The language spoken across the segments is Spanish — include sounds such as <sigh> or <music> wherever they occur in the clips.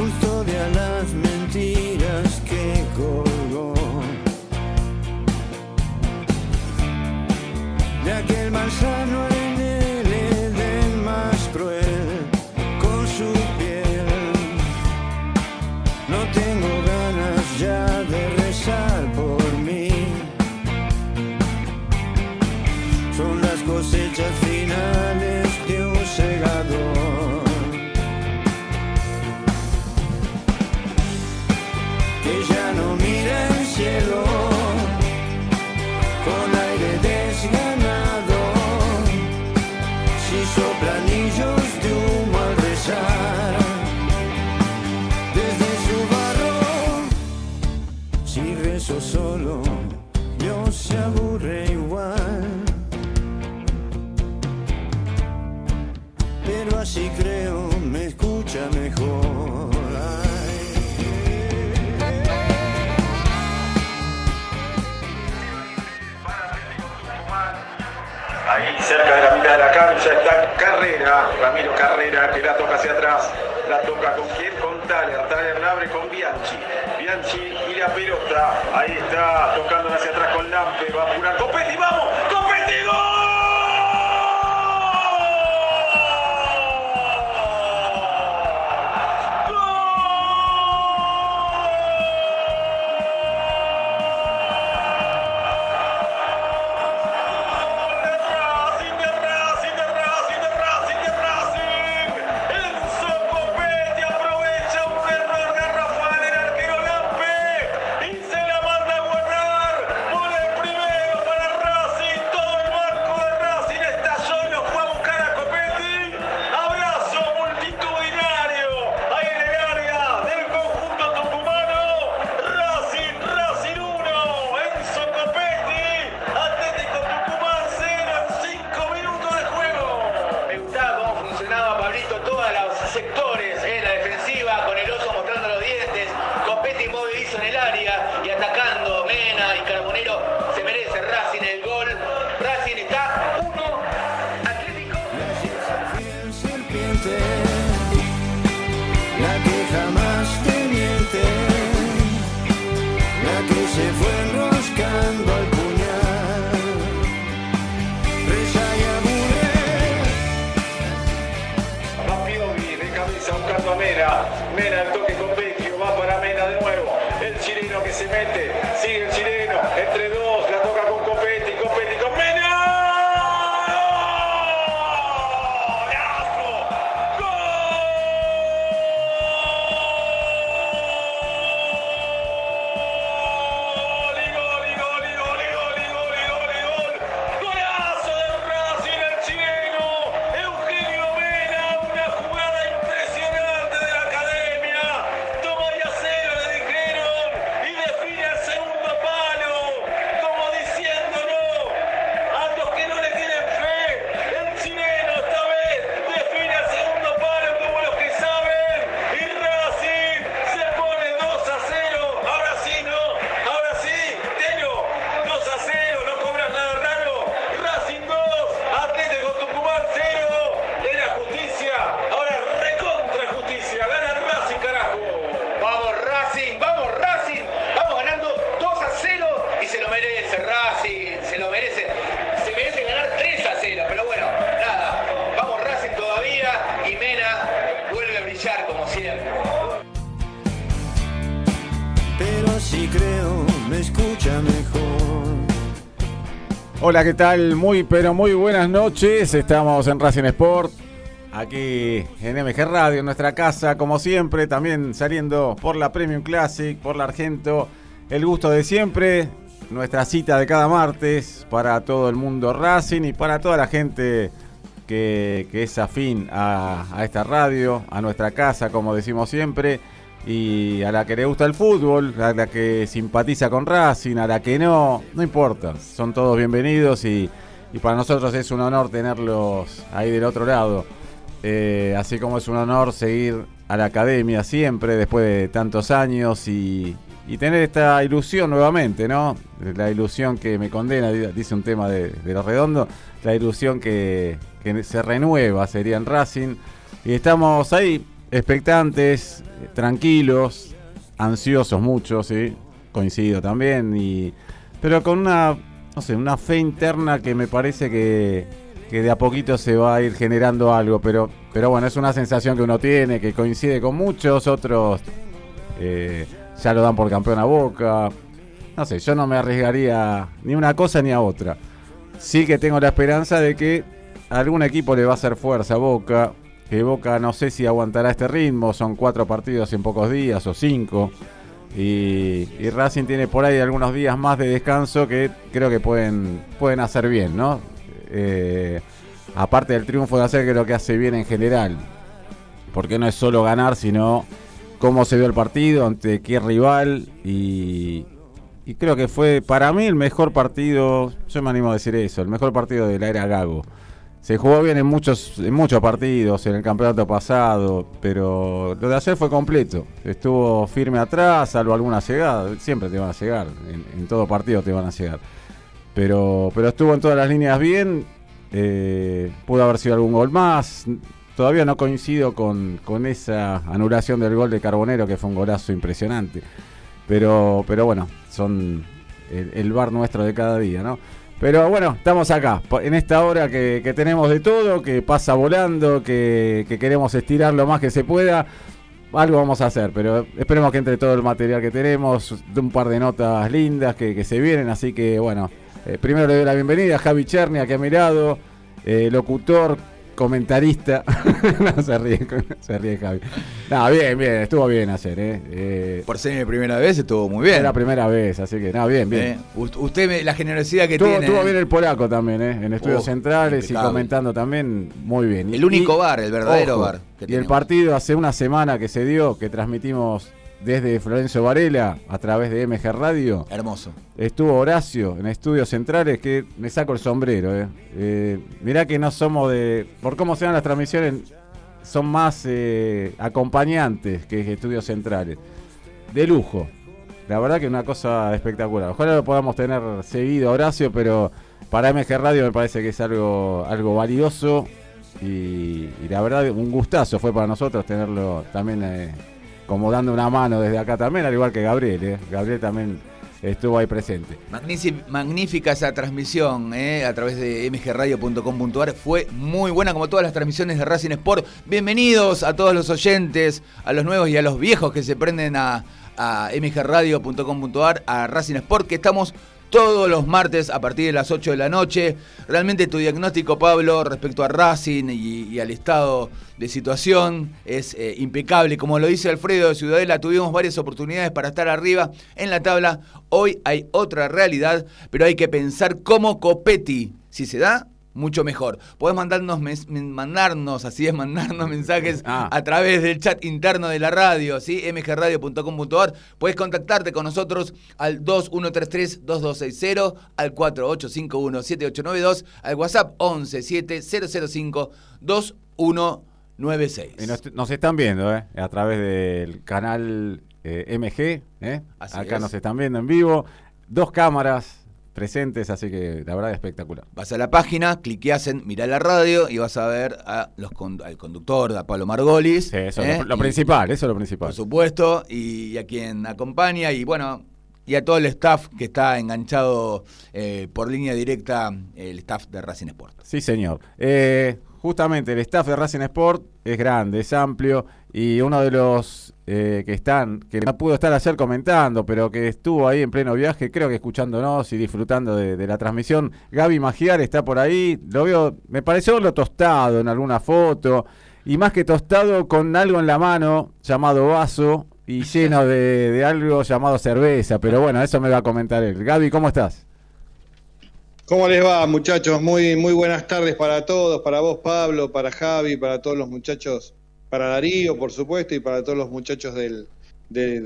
custodia las Carrera, Ramiro Carrera, que la toca hacia atrás, la toca con quién, con Taller, Taller la abre con Bianchi, Bianchi y la pelota, ahí está, tocando hacia atrás con Lampe, va a apurar Copetti, vamos. Pero si creo me escucha mejor. Hola, ¿qué tal? Muy, pero muy buenas noches. Estamos en Racing Sport, aquí en MG Radio, en nuestra casa, como siempre, también saliendo por la Premium Classic, por la Argento. El gusto de siempre, nuestra cita de cada martes para todo el mundo Racing y para toda la gente que, es afín a, a esta radio, a nuestra casa, como decimos siempre y a la que le gusta el fútbol, a la que simpatiza con Racing, a la que no, no importa, son todos bienvenidos y, y para nosotros es un honor tenerlos ahí del otro lado. Eh, así como es un honor seguir a la academia siempre después de tantos años y, y tener esta ilusión nuevamente, ¿no? La ilusión que me condena, dice un tema de, de lo redondo, la ilusión que, que se renueva sería en Racing. Y estamos ahí expectantes, tranquilos, ansiosos muchos, sí, coincido también, y, pero con una, no sé, una fe interna que me parece que, que de a poquito se va a ir generando algo, pero, pero bueno, es una sensación que uno tiene, que coincide con muchos, otros eh, ya lo dan por campeón a Boca, no sé, yo no me arriesgaría ni una cosa ni a otra. Sí que tengo la esperanza de que algún equipo le va a hacer fuerza a Boca, que Boca no sé si aguantará este ritmo, son cuatro partidos en pocos días o cinco. Y, y Racing tiene por ahí algunos días más de descanso que creo que pueden, pueden hacer bien, ¿no? Eh, aparte del triunfo de hacer, creo que hace bien en general. Porque no es solo ganar, sino cómo se dio el partido, ante qué rival. Y, y creo que fue para mí el mejor partido, yo me animo a decir eso, el mejor partido de la era Gago. Se jugó bien en muchos, en muchos partidos, en el campeonato pasado, pero lo de ayer fue completo. Estuvo firme atrás, salvo alguna llegada. Siempre te van a llegar, en, todo partido te van a llegar. Pero, pero estuvo en todas las líneas bien. eh, pudo haber sido algún gol más. Todavía no coincido con, con esa anulación del gol de Carbonero, que fue un golazo impresionante. Pero, pero bueno, son el, el bar nuestro de cada día, ¿no? Pero bueno, estamos acá, en esta hora que, que tenemos de todo, que pasa volando, que, que queremos estirar lo más que se pueda. Algo vamos a hacer, pero esperemos que entre todo el material que tenemos, un par de notas lindas que, que se vienen. Así que bueno, eh, primero le doy la bienvenida a Javi Cherny, aquí a mi lado, eh, locutor, comentarista. <laughs> no se ríe, se ríe Javi. No, bien, bien, estuvo bien ayer, ¿eh? Eh, Por ser mi primera vez estuvo muy bien. es la primera vez, así que, no, bien, bien. Eh, Usted, me- la generosidad que Estuvo, tiene. estuvo bien el polaco también, ¿eh? en estudios Oh, centrales y comentando también muy bien. El único bar, el verdadero bar que y el partido hace una semana que se dio, que transmitimos desde Florencio Varela a través de MG Radio. Hermoso. Estuvo Horacio en estudios centrales, que me saco el sombrero. ¿eh? Eh, mirá que no somos de. Por cómo se dan las transmisiones, son más eh, acompañantes que estudios centrales. De lujo. La verdad que una cosa espectacular. Ojalá lo podamos tener seguido, Horacio, pero para MG Radio me parece que es algo, algo valioso. Y, y la verdad, un gustazo fue para nosotros tenerlo también eh, como dando una mano desde acá también, al igual que Gabriel. ¿eh? Gabriel también estuvo ahí presente. Magnífic- magnífica esa transmisión eh, a través de mgradio.com.ar. Fue muy buena como todas las transmisiones de Racing Sport. Bienvenidos a todos los oyentes, a los nuevos y a los viejos que se prenden a mgradio.com.ar, a Racing Sport, que estamos todos los martes a partir de las 8 de la noche. Realmente tu diagnóstico, Pablo, respecto a Racing y, al estado de situación es eh, impecable. Como lo dice Alfredo de Ciudadela, tuvimos varias oportunidades para estar arriba en la tabla. Hoy hay otra realidad, pero hay que pensar como Copetti. Si se da, mucho mejor. Podés mandarnos, mandarnos, así es, mandarnos mensajes Ah. a través del chat interno de la radio, ¿sí? mgradio.com.ar. Puedes contactarte con nosotros al 2133-2260, al 4851-7892, al WhatsApp 117005-2196. Y nos, nos están viendo, ¿eh? A través del canal eh, MG, ¿eh? Acá es. nos están viendo en vivo. Dos cámaras presentes, así que la verdad espectacular. Vas a la página, cliqueás en Mirá la radio y vas a ver a los con- al conductor, a Pablo Margolis. Sí, eso ¿eh? es lo, lo Y- principal, eso es lo principal. Por supuesto, y, a quien acompaña y bueno, y a todo el staff que está enganchado eh, por línea directa, el staff de Racing Sport. Sí, señor. Eh, justamente el staff de Racing Sport es grande, es amplio y uno de los eh, que están, que no pudo estar ayer comentando, pero que estuvo ahí en pleno viaje, creo que escuchándonos y disfrutando de, de la transmisión, Gaby Magiar está por ahí, lo veo, me pareció lo tostado en alguna foto y más que tostado con algo en la mano llamado vaso y <laughs> lleno de, de algo llamado cerveza, pero bueno, eso me va a comentar él. Gaby, ¿cómo estás? ¿Cómo les va, muchachos? Muy, muy buenas tardes para todos, para vos, Pablo, para Javi, para todos los muchachos, para Darío, por supuesto, y para todos los muchachos del, de-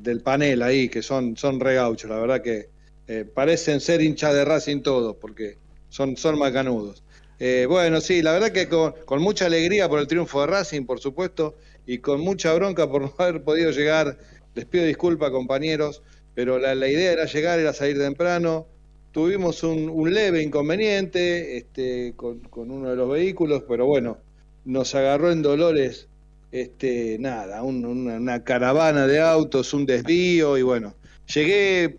del, panel ahí, que son, son regauchos, la verdad que eh, parecen ser hinchas de Racing todos, porque son, son macanudos. Eh, bueno, sí, la verdad que con, con mucha alegría por el triunfo de Racing, por supuesto, y con mucha bronca por <laughs> no haber podido llegar. Les pido disculpas, compañeros, pero la, la idea era llegar, era salir temprano. Tuvimos un, un leve inconveniente este, con, con uno de los vehículos, pero bueno, nos agarró en Dolores, este, nada, un- una, una caravana de autos, un desvío, y bueno, llegué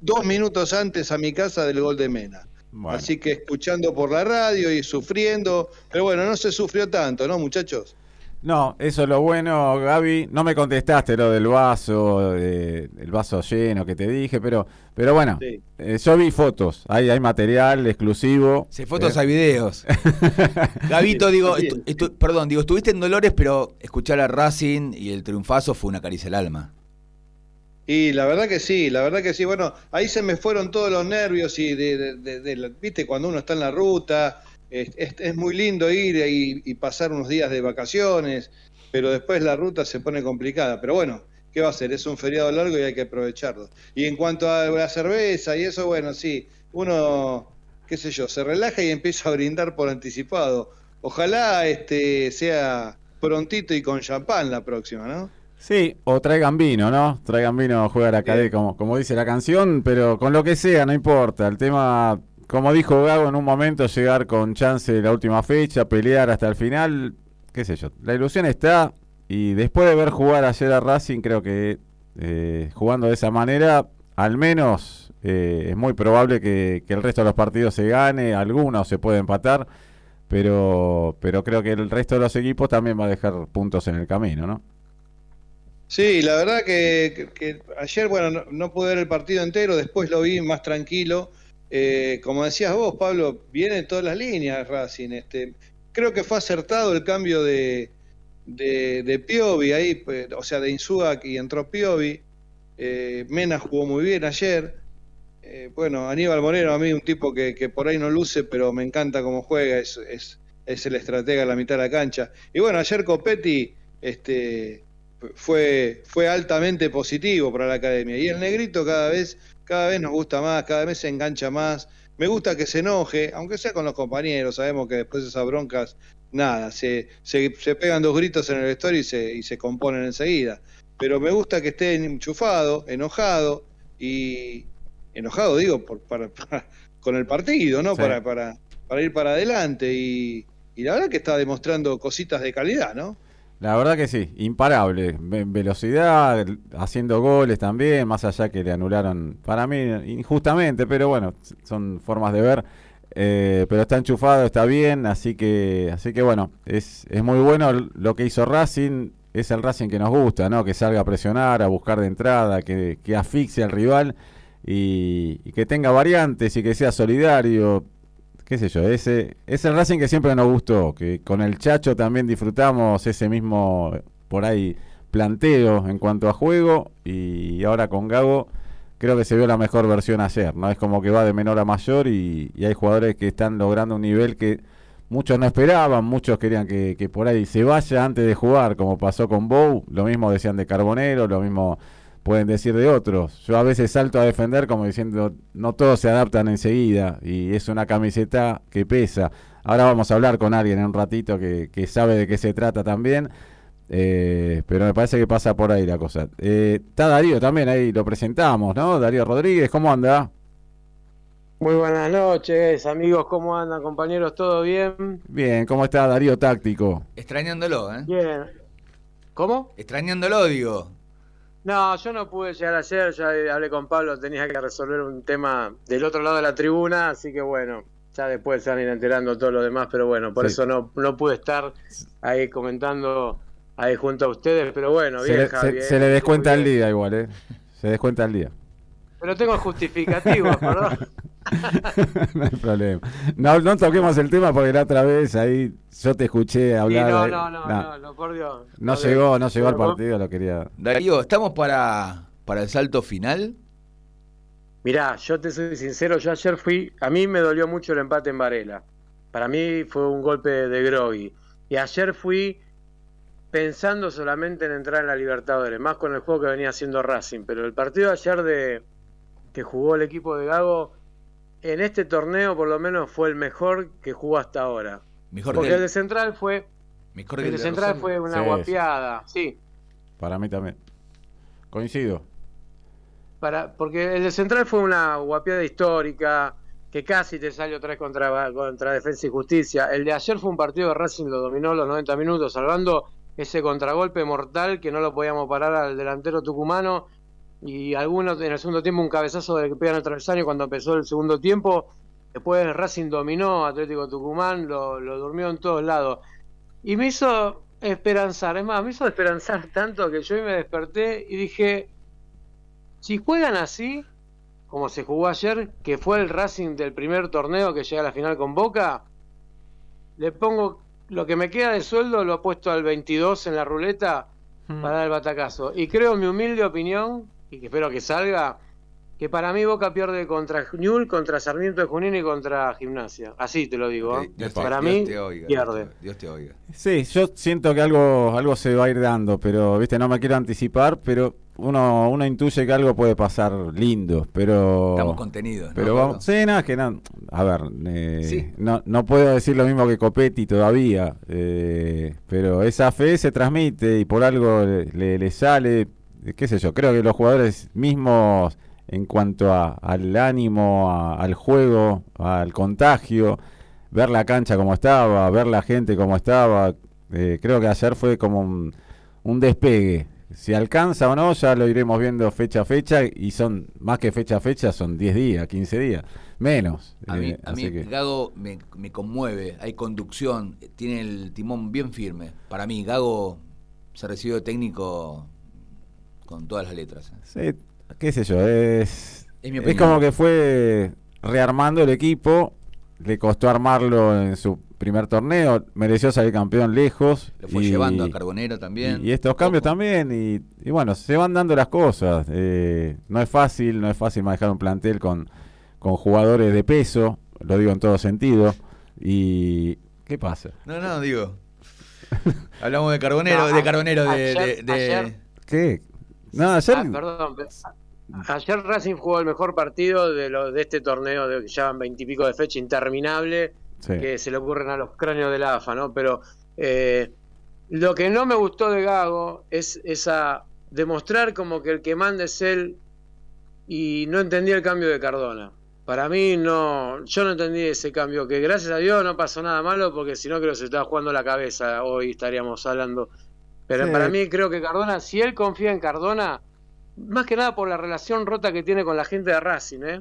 dos minutos antes a mi casa del gol de Mena. Bueno. Así que escuchando por la radio y sufriendo, pero bueno, no se sufrió tanto, ¿no, muchachos? No, eso es lo bueno, Gaby. No me contestaste lo del vaso, eh, el vaso lleno que te dije, pero, pero bueno, Sí. eh, yo vi fotos. Hay, hay material exclusivo. Si hay fotos, Eh, hay videos. <laughs> Gabito, digo, Sí. estu- estu- perdón, digo, estuviste en Dolores, pero escuchar a Racing y el triunfazo fue una caricia al alma. Y la verdad que sí, la verdad que sí. Bueno, ahí se me fueron todos los nervios y de, de- de- de la- viste, cuando uno está en la ruta, es, es- es muy lindo ir y, y pasar unos días de vacaciones, pero después la ruta se pone complicada. Pero bueno, ¿qué va a ser? Es un feriado largo y hay que aprovecharlo. Y en cuanto a la cerveza y eso, bueno, sí, uno, qué sé yo, se relaja y empieza a brindar por anticipado. Ojalá este sea prontito y con champán la próxima, ¿no? Sí, o traigan vino, ¿no? Traigan vino a jugar a cadete, como, como dice la canción, pero con lo que sea, no importa. El tema, como dijo Gago en un momento, llegar con chance de la última fecha, pelear hasta el final, qué sé yo. La ilusión está y después de ver jugar ayer a Racing, creo que eh, jugando de esa manera, al menos eh, es muy probable que, el resto de los partidos se gane, algunos se puede empatar, pero, pero creo que el resto de los equipos también va a dejar puntos en el camino, ¿no? Sí, la verdad que ayer, bueno, no, no pude ver el partido entero, después lo vi más tranquilo. Eh, como decías vos, Pablo, viene en todas las líneas Racing. Este, creo que fue acertado el cambio de, de, Piovi ahí, pues, o sea, de Insúa y entró Piovi. Eh, Mena jugó muy bien ayer. Eh, bueno, Aníbal Moreno, a mí un tipo que, por ahí no luce, pero me encanta cómo juega, es, es, el estratega en la mitad de la cancha. Y bueno, ayer Copetti este, fue, fue altamente positivo para la academia. Y el negrito cada vez, cada vez nos gusta más, cada vez se engancha más. Me gusta que se enoje, aunque sea con los compañeros, sabemos que después de esas broncas, nada, se, se, se pegan dos gritos en el vestuario y se, y se componen enseguida. Pero me gusta que esté enchufado, enojado, y enojado digo, por, para, para- con el partido, ¿no? Sí. Para, para, para ir para adelante. Y, y la verdad que está demostrando cositas de calidad, ¿no? La verdad que sí, imparable. Ve- Velocidad, el- haciendo goles también, más allá que le anularon, para mí, injustamente, pero bueno, son formas de ver. Eh, pero está enchufado, está bien, así que, así que bueno, es, es muy bueno lo que hizo Racing. Es el Racing que nos gusta, ¿no? Que salga a presionar, a buscar de entrada, que, que asfixie al rival y que tenga variantes y que sea solidario qué sé yo, ese es el Racing que siempre nos gustó, que con el Chacho también disfrutamos ese mismo por ahí planteo en cuanto a juego y ahora con Gago creo que se vio la mejor versión ayer, ¿no? Es como que va de menor a mayor y, y hay jugadores que están logrando un nivel que muchos no esperaban, muchos querían que, que por ahí se vaya antes de jugar, como pasó con Bow, lo mismo decían de Carbonero, lo mismo pueden decir de otros. Yo a veces salto a defender como diciendo, no todos se adaptan enseguida y es una camiseta que pesa. Ahora vamos a hablar con alguien en un ratito que, que sabe de qué se trata también, eh, pero me parece que pasa por ahí la cosa. Eh, está Darío también, ahí lo presentamos, ¿no? Darío Rodríguez, ¿cómo anda? Muy buenas noches, amigos, ¿cómo andan, compañeros? ¿Todo bien? Bien, ¿cómo está Darío Táctico? Extrañándolo, ¿eh? Bien. ¿Cómo? Extrañándolo, digo. No, yo no pude llegar ayer, ya hablé con Pablo, tenía que resolver un tema del otro lado de la tribuna, así que bueno, ya después se van a ir enterando todo lo demás, pero bueno, por Sí. eso no, no pude estar ahí comentando ahí junto a ustedes, pero bueno, Se, bien, le, Javi, se- se le descuenta el día igual, ¿eh? Se descuenta el día. Pero tengo justificativos, perdón. <laughs> <laughs> no hay problema. No, no toquemos el tema porque la otra vez ahí yo te escuché Sí, hablar. no, de- no, no, nah, no, no, por Dios. no Por llegó, Dios. no llegó al partido, lo quería. Darío, ¿estamos para, para el salto final? Mirá, yo te soy sincero, yo ayer fui, a mí me dolió mucho el empate en Varela. Para mí fue un golpe de Grogui. Y ayer fui pensando solamente en entrar en la Libertadores, más con el juego que venía haciendo Racing. Pero el partido de ayer de que jugó el equipo de Gago, en este torneo por lo menos fue el mejor que jugó hasta ahora. Mejor Porque que el de Central fue, mejor que el de Central Rosario. fue una Sí, guapiada, sí. Para mí también. Coincido. para porque el de Central fue una guapiada histórica que casi te salió vez contra, contra Defensa y Justicia. El de ayer fue un partido de Racing, lo dominó los 90 minutos, salvando ese contragolpe mortal que no lo podíamos parar al delantero tucumano y algunos en el segundo tiempo un cabezazo de que pegan el travesaño cuando empezó el segundo tiempo. Después Racing dominó Atlético Tucumán, lo, lo durmió en todos lados. Y me hizo esperanzar, es más, me hizo esperanzar <laughs> tanto que yo me desperté y dije, si juegan así, como se jugó ayer, que fue el Racing del primer torneo que llega a la final con Boca, le pongo lo que me queda de sueldo, lo he puesto al 22 en la ruleta para dar el batacazo. Y creo, en mi humilde opinión, y que espero que salga, que para mí Boca pierde contra Ñul, contra Sarmiento de Junín y contra Gimnasia. Así te lo digo. ¿eh? Dios te- para Dios mí, te oiga, pierde. Dios te, Dios te oiga. Sí, yo siento que algo, algo se va a ir dando, pero viste, no me quiero anticipar, pero uno, uno intuye que algo puede pasar lindo, pero. Estamos contenidos, ¿no, Pero vamos, sí, nada, que no, a ver, eh, Sí. no, no puedo decir lo mismo que Copetti todavía, eh, pero esa fe se transmite y por algo le, le- le sale, qué sé yo, creo que los jugadores mismos en cuanto a- al ánimo, a- al juego, al contagio, ver la cancha como estaba, ver la gente como estaba, eh, creo que ayer fue como un, un despegue. Si alcanza o no, ya lo iremos viendo fecha a fecha y son más que fecha a fecha, son 10 días, 15 días, menos. A mí, Eh, a mí que- Gago me, me conmueve, hay conducción, tiene el timón bien firme. Para mí, Gago se recibió de técnico con todas las letras. ¿eh? Sí, qué sé yo, es, Es mi es como que fue rearmando el equipo, le costó armarlo en su primer torneo, mereció salir campeón lejos. Lo fue y- llevando a Carbonero también. Y, y estos cambios Ojo. también, y, y bueno, se van dando las cosas. eh, no es fácil, no es fácil manejar un plantel con, con jugadores de peso, lo digo en todo sentido. Y, ¿qué pasa? No, no, digo. <laughs> Hablamos de Carbonero, No, de Carbonero, de... ayer- de- de- ayer- ¿Qué? No, ayer... Ah, perdón. Ayer Racing jugó el mejor partido de, lo, de este torneo de que llevan veintipico de fecha interminable Sí. que se le ocurren a los cráneos de la AFA, ¿no? Pero eh, lo que no me gustó de Gago es esa demostrar como que el que manda es él y no entendí el cambio de Cardona. Para mí no, yo no entendí ese cambio, que gracias a Dios no pasó nada malo porque si no creo que se estaba jugando la cabeza, hoy estaríamos hablando. Pero Sí. para mí creo que Cardona, si él confía en Cardona, más que nada por la relación rota que tiene con la gente de Racing, ¿eh?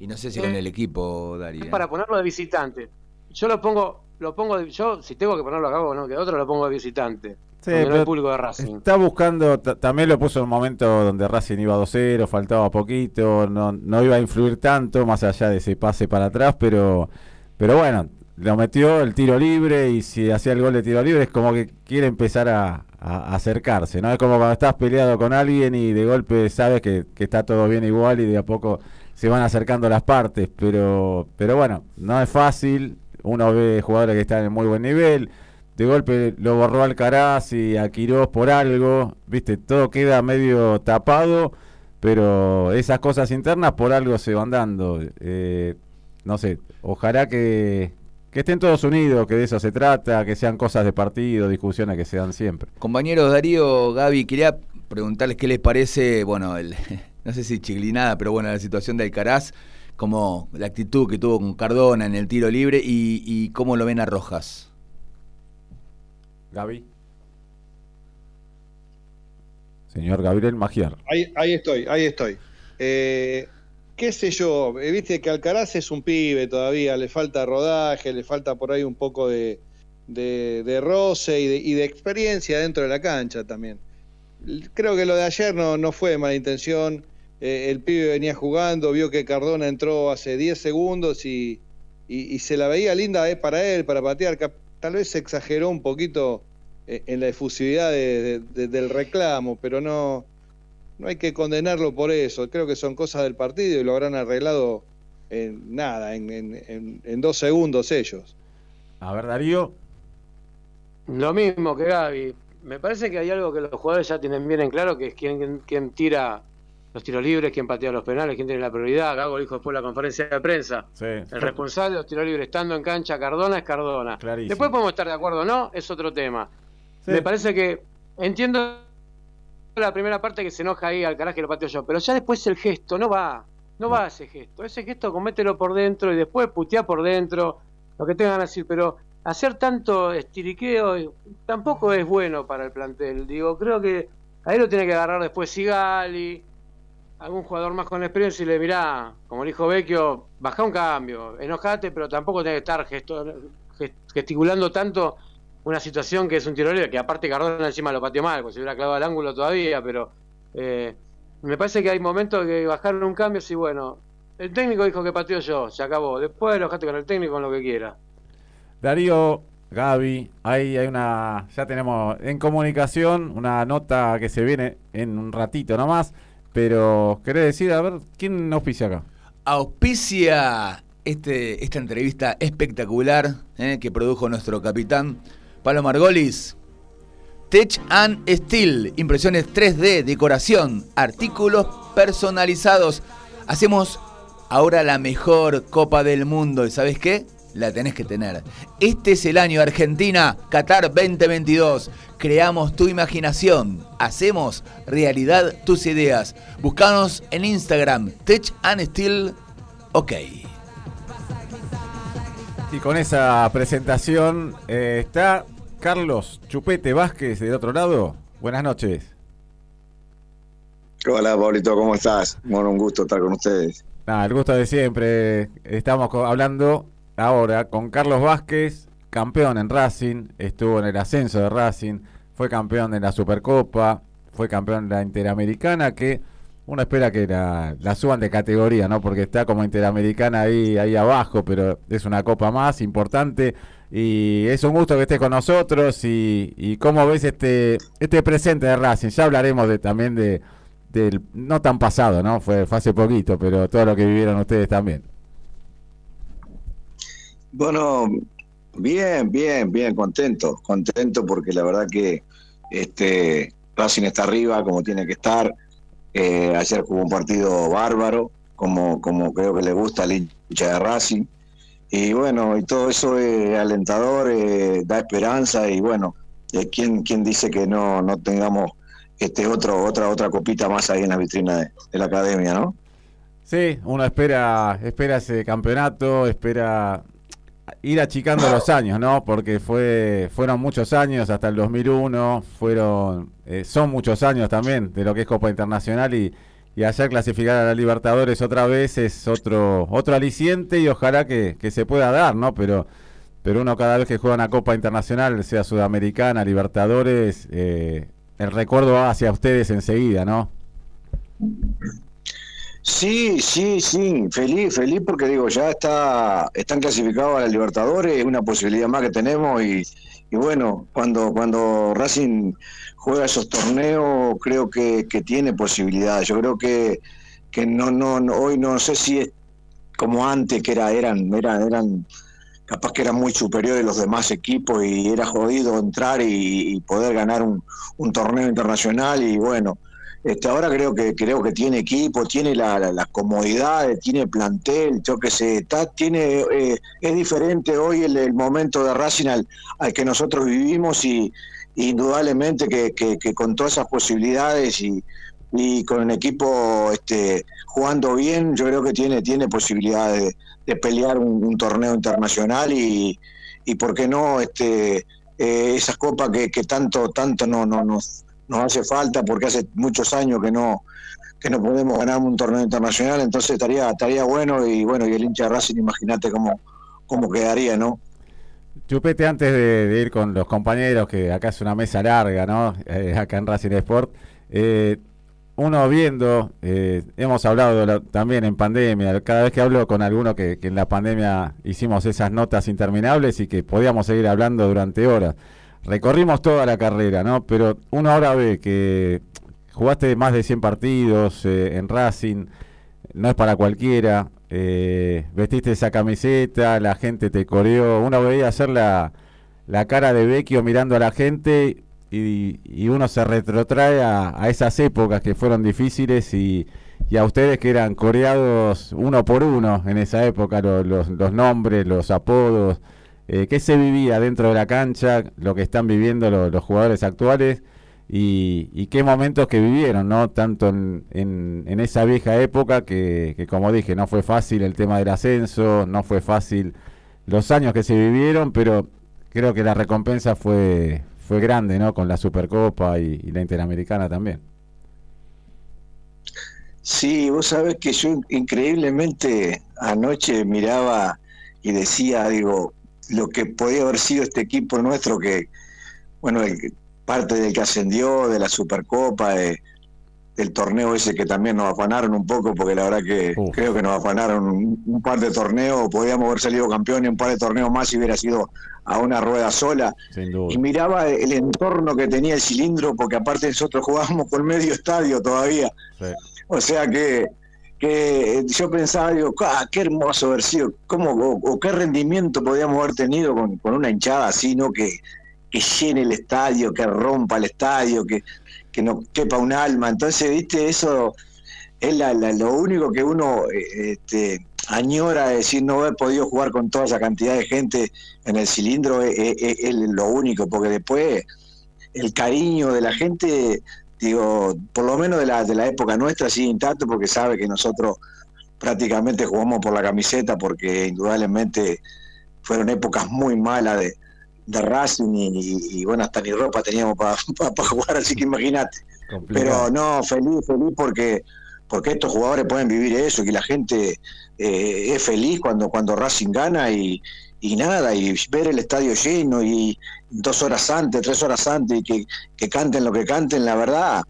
Y no sé si con el equipo, Darío. es para ponerlo de visitante. Yo lo pongo, lo pongo de- yo si tengo que ponerlo a cabo no que otro lo pongo de visitante. Sí, no hay público de Racing. Está buscando, ta- también lo puso en un momento donde Racing iba 2-0, faltaba poquito, no, no iba a influir tanto, más allá de ese pase para atrás, pero, pero bueno, lo metió el tiro libre y si hacía el gol de tiro libre es como que quiere empezar a, acercarse, ¿no? Es como cuando estás peleado con alguien y de golpe sabes que, que está todo bien igual y de a poco se van acercando las partes, pero, pero bueno, no es fácil, uno ve jugadores que están en muy buen nivel, de golpe lo borró Alcaraz y a Quirós por algo, viste, todo queda medio tapado, pero esas cosas internas por algo se van dando. Eh, no sé, ojalá que, que estén todos unidos, que de eso se trata, que sean cosas de partido, discusiones que se dan siempre. Compañeros Darío, Gaby, quería preguntarles qué les parece, bueno, el, <laughs> no sé si chiglinada, pero bueno, la situación de Alcaraz, como la actitud que tuvo con Cardona en el tiro libre y, y cómo lo ven a Rojas. Gaby. Señor Gabriel Magiar. Ahí, ahí estoy, ahí estoy. Eh, qué sé yo, eh, viste que Alcaraz es un pibe todavía, le falta rodaje, le falta por ahí un poco de, de, roce y de, y de experiencia dentro de la cancha también. Creo que lo de ayer no, no fue mala intención. Eh, el pibe venía jugando, vio que Cardona entró hace 10 segundos y, y, se la veía linda eh, para él, para patear. Tal vez se exageró un poquito eh, en la efusividad de- de- de- del reclamo, pero no, no hay que condenarlo por eso. Creo que son cosas del partido y lo habrán arreglado en nada, en, en- en- en dos segundos ellos. A ver, Darío. Lo mismo que Gaby. Me parece que hay algo que los jugadores ya tienen bien en claro, que es quién, quién, tira los tiros libres, quién patea los penales, quién tiene la prioridad. Gago lo dijo después en la conferencia de prensa. Sí. El responsable de los tiros libres estando en cancha Cardona es Cardona. Clarísimo. Después podemos estar de acuerdo o no, es otro tema. Sí. Me parece que entiendo la primera parte que se enoja ahí al carajo que lo pateo yo, pero ya después el gesto, no va, no va ese gesto. Ese gesto comételo por dentro y después putea por dentro, lo que tengan que decir, pero hacer tanto estiriqueo tampoco es bueno para el plantel. Digo, creo que ahí lo tiene que agarrar después Sigali, algún jugador más con experiencia y le mirá, como dijo Vecchio, baja un cambio, enojate, pero tampoco tiene que estar gesto- gest- gesticulando tanto una situación que es un tiro libre, que aparte Cardona encima lo pateó mal, pues se hubiera clavado al ángulo todavía, pero eh, me parece que hay momentos que bajaron un cambio, sí, bueno, el técnico dijo que pateó yo, se acabó, después enojate con el técnico con lo que quiera. Darío, Gaby, ahí hay una, ya tenemos en comunicación una nota que se viene en un ratito nomás, pero querés decir, a ver, ¿quién auspicia acá? Auspicia este, esta entrevista espectacular eh, que produjo nuestro capitán Pablo Margolis. Tech and Steel, impresiones 3D, decoración, artículos personalizados. Hacemos ahora la mejor Copa del Mundo y ¿sabes qué? La tenés que tener. Este es el año Argentina, Qatar 2022. Creamos tu imaginación, hacemos realidad tus ideas. Buscanos en Instagram, Tech and Steel, ok. Y con esa presentación eh, está Carlos Chupete Vázquez del otro lado. Buenas noches. Hola, Pablito, ¿cómo estás? Bueno, un gusto estar con ustedes. Nada, el gusto de siempre. Estamos hablando ahora con Carlos Vázquez, campeón en Racing, estuvo en el ascenso de Racing, fue campeón de la Supercopa, fue campeón de la Interamericana, que uno espera que la, la suban de categoría, ¿no? Porque está como Interamericana ahí, ahí abajo, pero es una copa más importante. Y es un gusto que estés con nosotros y, y cómo ves este, este presente de Racing. Ya hablaremos de, también de, del no tan pasado, ¿no? Fue, hace poquito, pero todo lo que vivieron ustedes también. Bueno, bien, bien, bien, contento, contento porque la verdad que este Racing está arriba como tiene que estar. Eh, ayer jugó un partido bárbaro, como, como creo que le gusta al hincha de Racing. Y bueno, y todo eso es alentador, eh, da esperanza y bueno, eh, ¿quién, quién dice que no, no tengamos este otro, otra, otra copita más ahí en la vitrina de, la academia, ¿no? Sí, uno espera, espera ese campeonato, espera ir achicando los años, ¿no? Porque fue, fueron muchos años hasta el 2001, fueron, eh, son muchos años también de lo que es Copa Internacional y, y ayer clasificar a la Libertadores otra vez es otro, otro aliciente y ojalá que, que se pueda dar, ¿no? Pero, pero uno cada vez que juega una Copa Internacional, sea Sudamericana, Libertadores, eh, el recuerdo va hacia ustedes enseguida, ¿no? Sí, sí, sí, feliz, feliz porque digo, ya está, están clasificados a la Libertadores, es una posibilidad más que tenemos y, y bueno, cuando, cuando Racing juega esos torneos creo que, tiene posibilidades. Yo creo que, que no, no, hoy no sé si es como antes que era, eran, eran, eran capaz que eran muy superiores los demás equipos y era jodido entrar y, poder ganar un, un torneo internacional y bueno. Este, ahora creo que creo que tiene equipo, tiene la, la, las comodidades, tiene plantel, yo que sé, está, tiene eh, es diferente hoy el, el momento de Racing al, al que nosotros vivimos y indudablemente que, que- con todas esas posibilidades y, y con el equipo este, jugando bien, yo creo que tiene tiene posibilidades de, pelear un, un torneo internacional y, y por qué no este eh, esas copas que, que tanto tanto no no nos nos hace falta porque hace muchos años que no que no podemos ganar un torneo internacional, entonces estaría estaría bueno y bueno, y el hincha de Racing, imagínate cómo, cómo quedaría, ¿no? Chupete, antes de, ir con los compañeros, que acá es una mesa larga, ¿no? Eh, acá en Racing Sport, eh, uno viendo, eh, hemos hablado también en pandemia, cada vez que hablo con alguno que, en la pandemia hicimos esas notas interminables y que podíamos seguir hablando durante horas. Recorrimos toda la carrera, ¿no? Pero uno ahora ve que jugaste más de 100 partidos en Racing, no es para cualquiera. eh, vestiste esa camiseta, la gente te coreó. Uno veía hacer la, la cara de Vecchio mirando a la gente y, y uno se retrotrae a, esas épocas que fueron difíciles y, a ustedes que eran coreados uno por uno en esa época, lo- los, los nombres, los apodos. Eh, ¿Qué se vivía dentro de la cancha? Lo que están viviendo lo- los jugadores actuales y, y qué momentos que vivieron, ¿no? Tanto en, en, en esa vieja época que, como dije, no fue fácil el tema del ascenso, no fue fácil los años que se vivieron, pero creo que la recompensa fue, fue grande, ¿no? Con la Supercopa y, y la Interamericana también. Sí, vos sabés que yo increíblemente anoche miraba y decía, digo, lo que podía haber sido este equipo nuestro que, bueno, el- parte del que ascendió, de la Supercopa, de- del torneo ese que también nos afanaron un poco, porque la verdad que creo que nos afanaron un, un par de torneos, podíamos haber salido campeones un par de torneos más si hubiera sido a una rueda sola. Y miraba el entorno que tenía el cilindro, porque aparte nosotros <laughs> jugábamos con medio estadio todavía. Sí. O sea que, que yo pensaba, digo, "Ah, qué hermoso haber sido, cómo, o, o qué rendimiento podíamos haber tenido con, con una hinchada así, ¿no? Que, que llene el estadio, que rompa el estadio, que, que no quepa un alma. Entonces, viste, eso es la- lo único que uno eh, este, añora, es decir, no haber podido jugar con toda esa cantidad de gente en el cilindro es, es- es- es lo único, porque después el cariño de la gente, digo, por lo menos de la, de la época nuestra, sigue intacto, porque sabe que nosotros prácticamente jugamos por la camiseta, porque indudablemente fueron épocas muy malas de, de Racing y, y- y, bueno, hasta ni ropa teníamos para <laughs> jugar, así que imagínate. Pero no, feliz, feliz porque porque estos jugadores pueden vivir eso, que la gente eh, es feliz cuando cuando Racing gana y, y nada, y ver el estadio lleno y dos horas antes, tres horas antes y que, que canten lo que canten, la verdad,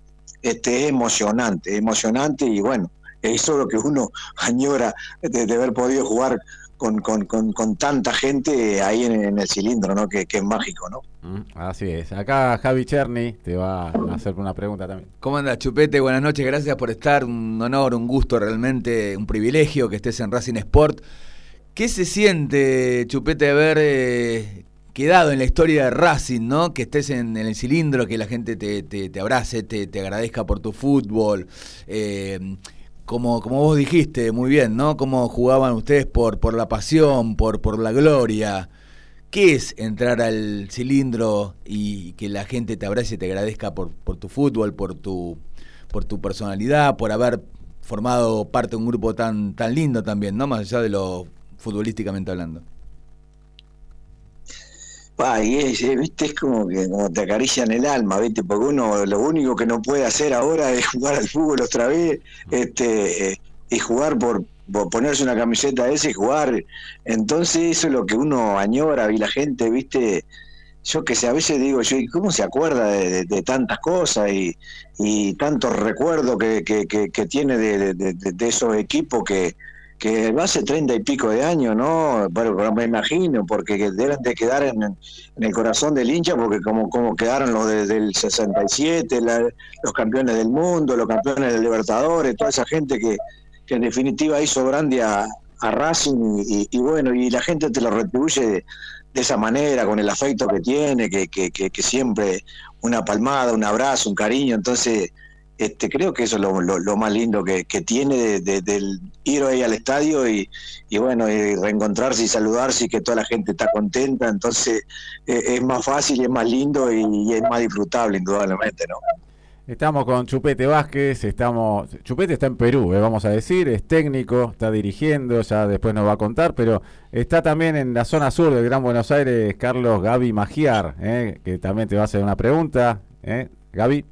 este es emocionante, emocionante y bueno, eso es lo que uno <laughs> añora de, de haber podido jugar con, con, con, con tanta gente ahí en, en el cilindro, ¿no? Que, que es mágico, ¿no? Mm, Así es. Acá Javi Cherny te va a hacer una pregunta también. ¿Cómo andas, Chupete? Buenas noches, gracias por estar. Un honor, un gusto, realmente un privilegio que estés en Racing Sport. ¿Qué se siente, Chupete, haber eh, quedado en la historia de Racing, ¿no? Que estés en, en el cilindro, que la gente te, te- te abrace, te, te agradezca por tu fútbol. eh, como, como vos dijiste muy bien, ¿no? Cómo jugaban ustedes por, por la pasión, por, por la gloria. ¿Qué es entrar al cilindro y que la gente te abrace y te agradezca por, por tu fútbol, por tu, por tu personalidad, por haber formado parte de un grupo tan, tan lindo también, ¿no? Más allá de lo futbolísticamente hablando. Y es, viste, es como que como te acarician el alma, viste, porque uno lo único que no puede hacer ahora <laughs> es jugar al fútbol otra vez, este, eh, y jugar por, por ponerse una camiseta esa y jugar. Entonces eso es lo que uno añora y la gente, viste, yo que sé, a veces digo yo, ¿y cómo se acuerda de, de- de tantas cosas y, y tantos recuerdos que, que, que- que tiene de, de- de- de esos equipos que, que hace treinta y pico de años, ¿no? Bueno, me imagino, porque que deben de quedar en, el corazón del hincha, porque como, como quedaron los de- del 67, la- los campeones del mundo, los campeones del Libertadores, toda esa gente que, que en definitiva hizo grande a, Racing y, bueno, y la gente te lo retribuye de, esa manera, con el afecto que tiene, que, que siempre una palmada, un abrazo, un cariño, entonces este creo que eso es lo, más lindo que, tiene de, de- del ir ahí al estadio y, bueno, reencontrarse y saludarse y que toda la gente está contenta, entonces eh, es más fácil es más lindo y, y es más disfrutable indudablemente, ¿no? Estamos con Chupete Vázquez, estamos Chupete está en Perú, eh, vamos a decir, es técnico, está dirigiendo, ya después nos va a contar, pero está también en la zona sur del Gran Buenos Aires Carlos Gaby Magiar, eh, que también te va a hacer una pregunta. Eh. Gaby,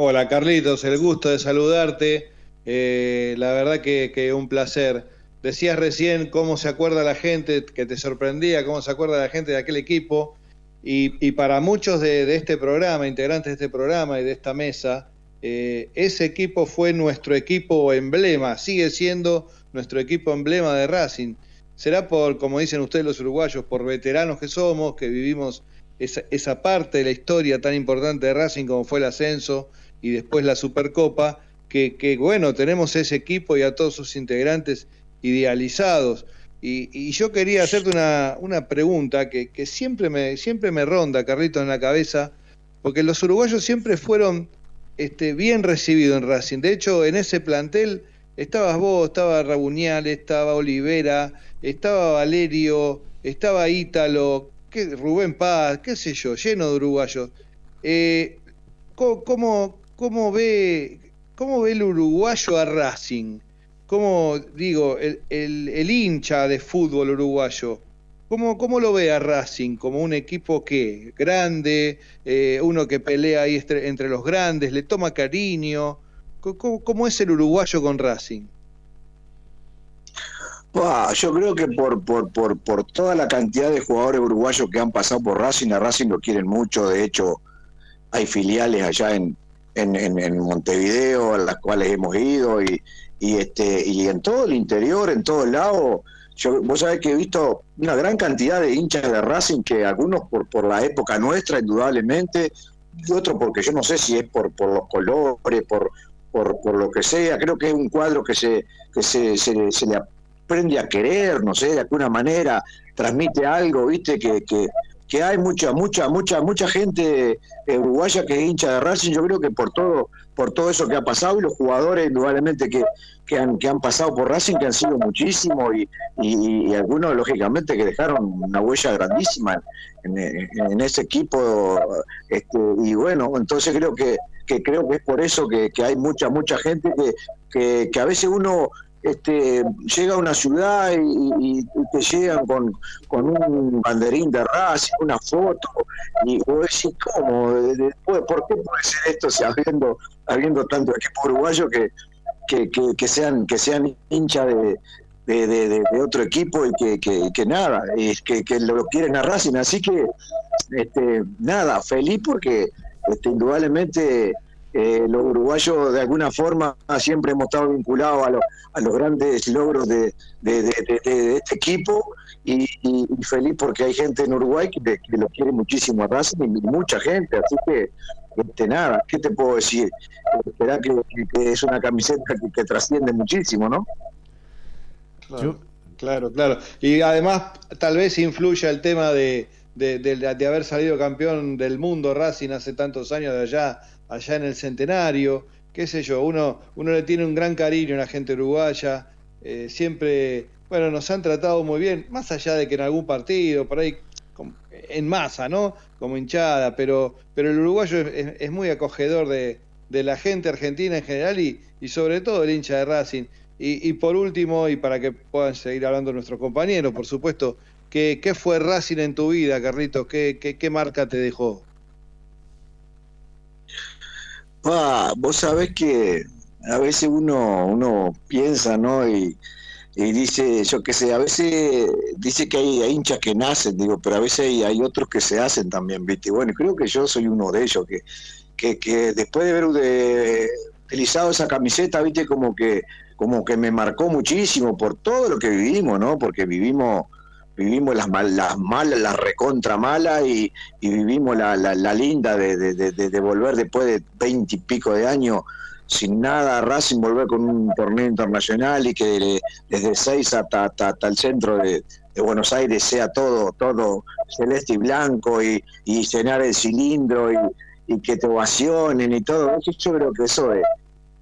Hola Carlitos, el gusto de saludarte. Eh, la verdad que, un placer. Decías recién cómo se acuerda la gente, que te sorprendía, cómo se acuerda la gente de aquel equipo. Y, y para muchos de, de este programa, integrantes de este programa y de esta mesa, eh, ese equipo fue nuestro equipo emblema, sigue siendo nuestro equipo emblema de Racing. Será por, como dicen ustedes los uruguayos, por veteranos que somos, que vivimos esa, esa parte de la historia tan importante de Racing como fue el ascenso y después la Supercopa, que, bueno, tenemos ese equipo y a todos sus integrantes idealizados. Y, yo quería hacerte una, una pregunta que, siempre, me, siempre me ronda, Carlitos, en la cabeza, porque los uruguayos siempre fueron este, bien recibidos en Racing. De hecho, en ese plantel estabas vos, estaba Rabuñal, estaba Olivera, estaba Valerio, estaba Ítalo, Rubén Paz, qué sé yo, lleno de uruguayos. Eh, ¿cómo, cómo, ve, ¿Cómo ve el uruguayo a Racing? ¿Cómo, digo, el, el- hincha de fútbol uruguayo? ¿Cómo, ¿Cómo lo ve a Racing? ¿Como un equipo que grande, eh, uno que pelea ahí entre, los grandes, le toma cariño? ¿Cómo- ¿Cómo, es el uruguayo con Racing? Yo creo que por, por, por, por toda la cantidad de jugadores uruguayos que han pasado por Racing, a Racing lo quieren mucho, de hecho hay filiales allá en, en, en- en Montevideo a las cuales hemos ido y, y este y en todo el interior, en todo el lado, yo, vos sabés que he visto una gran cantidad de hinchas de Racing que algunos por, por la época nuestra, indudablemente, y otros porque yo no sé si es por, por los colores, por, por, por lo que sea, creo que es un cuadro que se, que se, se, se le aprende a querer, no sé, de alguna manera, transmite algo, viste, que, que, que hay mucha, mucha, mucha, mucha gente eh, uruguaya que es hincha de Racing, yo creo que por todo, por todo eso que ha pasado y los jugadores indudablemente que, que han, que han pasado por Racing, que han sido muchísimos y, y, algunos lógicamente que dejaron una huella grandísima en, en- en ese equipo, este, y bueno, entonces creo que, que creo que es por eso que, que hay mucha, mucha gente que, que, que a veces uno este, llega a una ciudad y, te llegan con, con un banderín de Racing, una foto, y vos decís, ¿cómo? De- ¿Por qué puede ser esto si habiendo, habiendo tanto equipo uruguayo que, que, que, sean que sean hinchas de, de, otro equipo y que, que, que nada, y que, que lo quieren a Racing? Así que, este, nada, feliz porque este, indudablemente eh, los uruguayos de alguna forma siempre hemos estado vinculados a, los a los grandes logros de, este equipo y, feliz porque hay gente en Uruguay que, que lo quiere muchísimo a Racing y mucha gente, así que este, nada, ¿qué te puedo decir? Esperá que, es una camiseta que, que trasciende muchísimo, ¿no? Claro, claro. Y además, tal vez influya el tema de- de haber salido campeón del mundo Racing hace tantos años de allá, allá en el centenario. Qué sé yo, uno, uno le tiene un gran cariño a la gente uruguaya. eh, siempre, bueno, nos han tratado muy bien, más allá de que en algún partido, por ahí, en masa, ¿no? Como hinchada, pero, pero el uruguayo es muy acogedor de, de la gente argentina en general y, y sobre todo el hincha de Racing. Y, y por último, y para que puedan seguir hablando nuestros compañeros, por supuesto, ¿qué, qué fue Racing en tu vida, Carlitos? ¿Qué, qué, qué marca te dejó? Vos sabés que a veces uno, uno piensa, ¿no? Y, y dice, yo qué sé, a veces dice que hay, hay hinchas que nacen, digo, pero a veces hay, hay otros que se hacen también, ¿viste? Bueno, creo que yo soy uno de ellos, que, que, que después de haber de- utilizado esa camiseta, ¿viste? Como que, como que me marcó muchísimo por todo lo que vivimos, ¿no? Porque vivimos vivimos las, las malas, las recontra malas y, y vivimos la, la, la linda de, de, de- volver después de veinte y pico de años sin nada Racing, volver con un torneo internacional y que desde seis hasta, hasta, hasta el centro de, Buenos Aires sea todo todo celeste y blanco y, y llenar el cilindro y, y que te ovacionen y todo. Yo creo que eso es,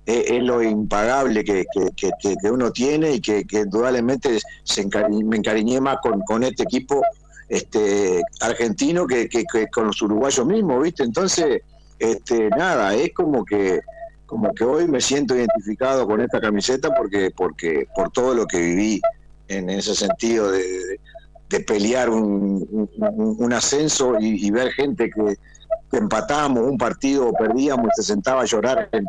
es, lo impagable que, que, que- uno tiene y que, indudablemente se encari- me encariñé más con, con este equipo este argentino que, que- con los uruguayos mismos, ¿viste? Entonces, este nada, es como que como que hoy me siento identificado con esta camiseta porque porque por todo lo que viví en ese sentido de, de- de pelear un, un- un ascenso y, y ver gente que, empatamos un partido o perdíamos y se sentaba a llorar en,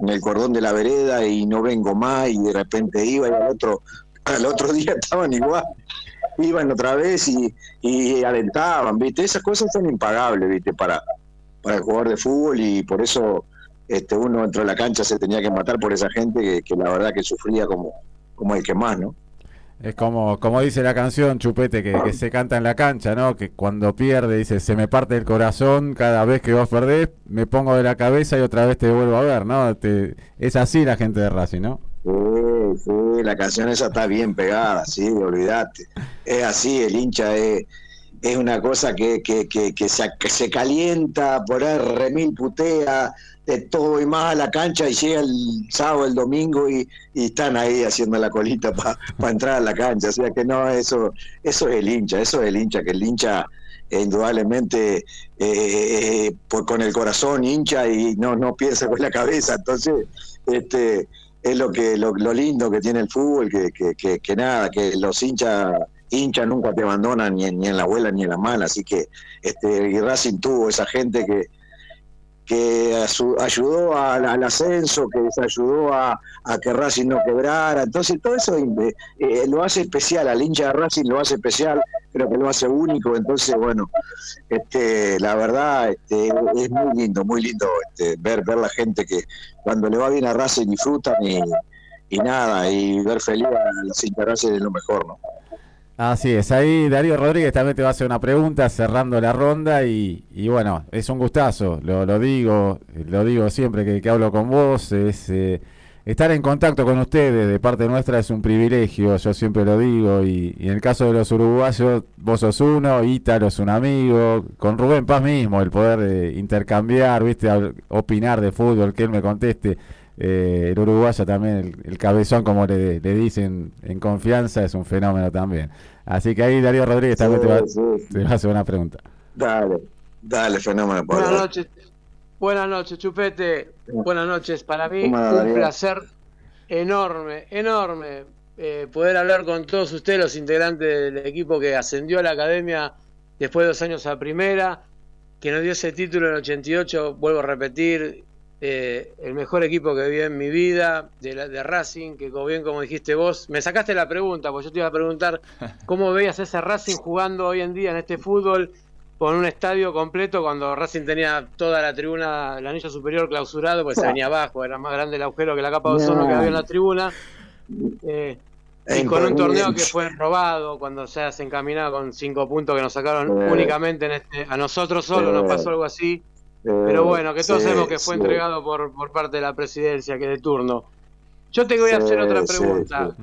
en el cordón de la vereda y no vengo más y de repente iba y al otro, al otro día estaban igual. Iban otra vez y, y alentaban, ¿viste? Esas cosas son impagables, ¿viste? Para, para el jugador de fútbol y por eso este, uno dentro de la cancha se tenía que matar por esa gente que, que la verdad que sufría como, como el que más, ¿no? Es como, como dice la canción, Chupete, que, que se canta en la cancha, ¿no? Que cuando pierde, dice, se me parte el corazón cada vez que vos perdés, me pongo de la cabeza y otra vez te vuelvo a ver, ¿no? Es así la gente de Racing, ¿no? Sí, sí, la canción esa está bien pegada, sí, olvídate. Es así, el hincha es, es una cosa que, que, que, que se, se calienta, por ahí remil putea, de todo y más a la cancha y llega el sábado, el domingo y, y están ahí haciendo la colita para entrar a la cancha. O sea que no, eso, eso es el hincha, eso es el hincha, que el hincha eh, indudablemente eh, por, con el corazón hincha y no, no piensa con la cabeza. Entonces, este es lo que lo, lo lindo que tiene el fútbol, que, que, que, que nada, que los hinchas hinchas nunca te abandonan ni ni en la buena ni en la mala, así que este y Racing tuvo esa gente que que ayudó al, ascenso, que les ayudó a, que Racing no quebrara. Entonces, todo eso eh, eh, lo hace especial, al hincha de Racing lo hace especial, creo que lo hace único. Entonces, bueno, este, la verdad este, es muy lindo, muy lindo este, ver, ver la gente que cuando le va bien a Racing disfrutan y, y nada, y ver feliz a los hinchas Racing es lo mejor, ¿no? Así es, ahí Darío Rodríguez también te va a hacer una pregunta cerrando la ronda y, y bueno, es un gustazo, lo, lo digo, lo digo siempre que, que hablo con vos, es eh, estar en contacto con ustedes de parte nuestra es un privilegio, yo siempre lo digo y, y en el caso de los uruguayos vos sos uno, Ítalo es un amigo, con Rubén Paz mismo el poder eh, intercambiar, viste, opinar de fútbol, que él me conteste. Eh, el uruguayo también, el, el cabezón, como le, le dicen en confianza, es un fenómeno también. Así que ahí Darío Rodríguez también te, va, Sí, sí, te va a hacer una pregunta. Dale, dale, fenómeno. Buenas Pablo. noches. Buenas noches, Chupete. Buenas noches. Para mí, ¿Cómo anda, un Darío? placer enorme, enorme eh, poder hablar con todos ustedes, los integrantes del equipo que ascendió a la academia después de dos años a primera, que nos dio ese título en el 88, vuelvo a repetir, eh, el mejor equipo que vi en mi vida, de, la- de Racing, que como bien como dijiste vos, me sacaste la pregunta, porque yo te iba a preguntar <laughs> cómo veías ese Racing jugando hoy en día en este fútbol con un estadio completo cuando Racing tenía toda la tribuna, el anillo superior clausurado, pues se venía abajo, era más grande el agujero que la capa de ozono que había en la tribuna. Eh, y con un torneo que fue robado cuando ya se encaminaba con cinco puntos que nos sacaron Eh. únicamente en este, a nosotros solo nos Eh. pasó algo así Eh, pero bueno que todos sí, sabemos que fue sí. entregado por, por parte de la presidencia que de turno yo te voy a Sí, hacer otra sí, pregunta sí.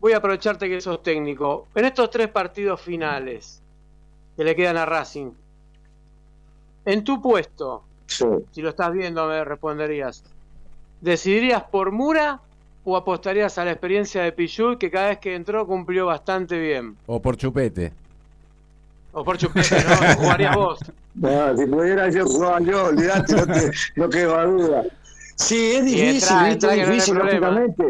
voy a aprovecharte que sos técnico en estos tres partidos finales que le quedan a Racing en tu puesto Sí. si lo estás viendo me responderías ¿decidirías por Mura o apostarías a la experiencia de Pichul que cada vez que entró cumplió bastante bien? O por Chupete. O por Chupete, ¿no? Jugarías vos. <laughs> No, si pudiera yo jugaba yo, olvidate, no, te, no queda duda. Sí, es difícil, entra- es no difícil, problema. lógicamente.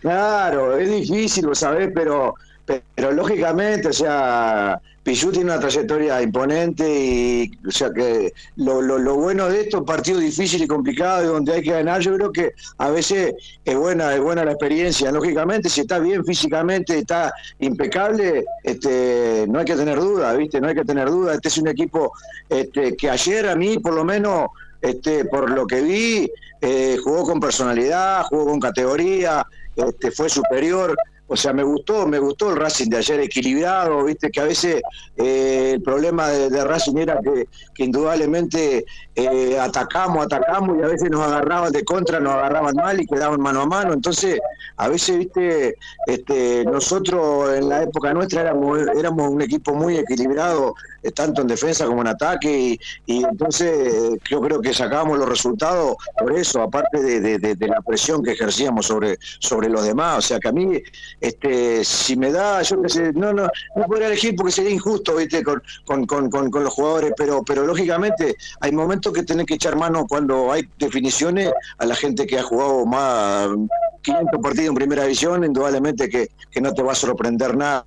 Claro, es difícil, lo sabés, pero, pero lógicamente, o sea, Pichu tiene una trayectoria imponente y, o sea, que lo, lo, bueno de esto, partido difícil y complicado y donde hay que ganar, yo creo que a veces es buena, es buena la experiencia. Lógicamente, si está bien físicamente, está impecable, este, no hay que tener duda, ¿viste? No hay que tener duda. Este es un equipo este, que ayer a mí, por lo menos, este, por lo que vi, eh, jugó con personalidad, jugó con categoría, este, fue superior. O sea, me gustó, me gustó el Racing de ayer equilibrado, viste que a veces eh, el problema de, Racing era que, indudablemente eh, atacamos, atacamos y a veces nos agarraban de contra, nos agarraban mal y quedaban mano a mano. Entonces, a veces, viste, este, nosotros en la época nuestra éramos, éramos un equipo muy equilibrado, eh, tanto en defensa como en ataque, y, entonces yo creo que sacábamos los resultados por eso, aparte de- de la presión que ejercíamos sobre, sobre los demás. O sea que a mí, este, si me da, yo qué no, no, no podría elegir porque sería injusto, viste, con, con, con, con, los jugadores, pero, pero lógicamente hay momentos que tenés que echar mano cuando hay definiciones a la gente que ha jugado más 500 partidos en primera división, indudablemente que, que no te va a sorprender nada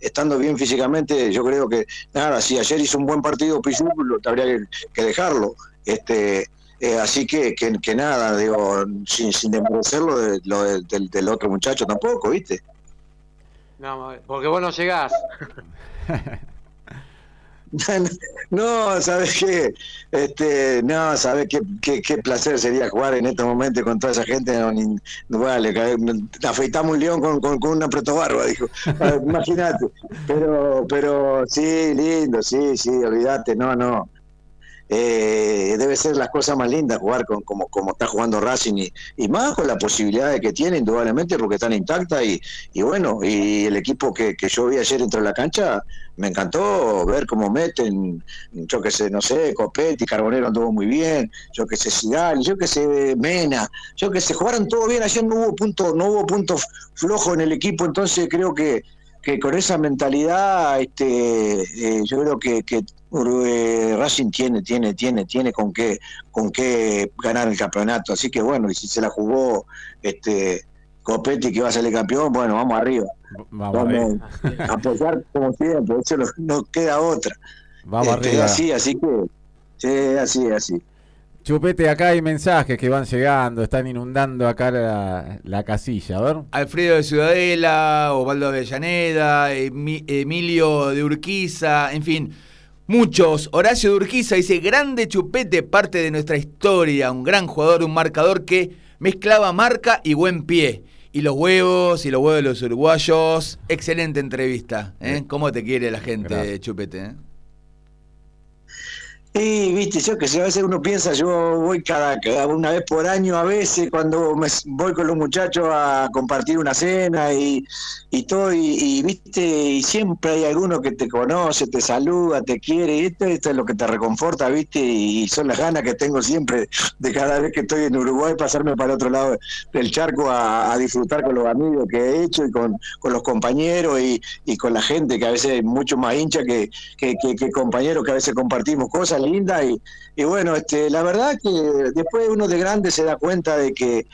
estando bien físicamente, yo creo que, nada, si ayer hizo un buen partido Pichu, habría que dejarlo. Este, eh, así que, que, que nada, digo, sin, sin desmerecerlo de, lo de- del, del otro muchacho tampoco, ¿viste? No, porque vos no llegás. <laughs> No, ¿sabes qué? Este, no, ¿sabes qué, qué, qué placer sería jugar en este momento con toda esa gente? No, ni- vale, afeitamos un león con, con, con una barba, dijo. <laughs> Imagínate. Pero, pero sí, lindo, sí, sí, olvídate, no, no. Eh, debe ser las cosas más lindas jugar con como, como está jugando Racing y, más con las posibilidades que tiene indudablemente porque están intactas y, y bueno y el equipo que, que yo vi ayer dentro de la cancha me encantó ver cómo meten yo que sé no sé Copetti Carbonero anduvo muy bien yo que sé Sigali yo que sé Mena yo que sé jugaron todo bien ayer no hubo punto no hubo punto flojo en el equipo entonces creo que que con esa mentalidad este eh, yo creo que, que eh, Racing tiene tiene tiene tiene con qué con qué ganar el campeonato. Así que bueno y si se la jugó este Copetti que va a salir campeón bueno vamos arriba. Vamos a apoyar como siempre eso no, no queda otra. Vamos Este, arriba. así así que sí así así Chupete, acá hay mensajes que van llegando, están inundando acá la, la casilla. A ver. Alfredo de Ciudadela, Osvaldo Avellaneda, Emi- Emilio de Urquiza, en fin, muchos. Horacio de Urquiza dice, grande chupete, parte de nuestra historia, un gran jugador, un marcador que mezclaba marca y buen pie. Y los huevos, y los huevos de los uruguayos. Excelente entrevista. ¿eh? ¿Cómo te quiere la gente, Gracias. chupete? eh? Viste, yo que sé, a veces uno piensa, yo voy cada, una vez por año, a veces cuando me voy con los muchachos a compartir una cena y, y todo, y, viste, y siempre hay alguno que te conoce, te saluda, te quiere, y esto, esto es lo que te reconforta, viste, y son las ganas que tengo siempre de cada vez que estoy en Uruguay pasarme para otro lado del charco a, a disfrutar con los amigos que he hecho y con, con los compañeros y, y con la gente que a veces es mucho más hincha que, que, que- que compañeros que a veces compartimos cosas lindas y, y bueno, este, la verdad que después uno de grande se da cuenta de que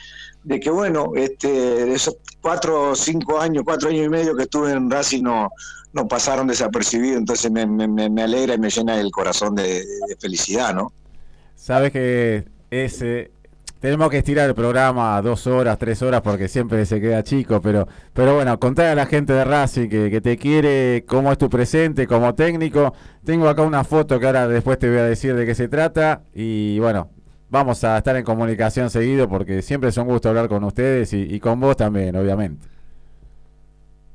de que bueno, este, esos cuatro cinco años, cuatro años y medio que estuve en Racing no, no pasaron desapercibidos, entonces me- me alegra y me llena el corazón de, de felicidad, ¿no? Sabes que ese tenemos que estirar el programa dos horas, tres horas, porque siempre se queda chico, pero, pero bueno, contar a la gente de Racing que, te quiere, cómo es tu presente como técnico. Tengo acá una foto que ahora después te voy a decir de qué se trata. Y bueno, vamos a estar en comunicación seguido porque siempre es un gusto hablar con ustedes y, con vos también, obviamente.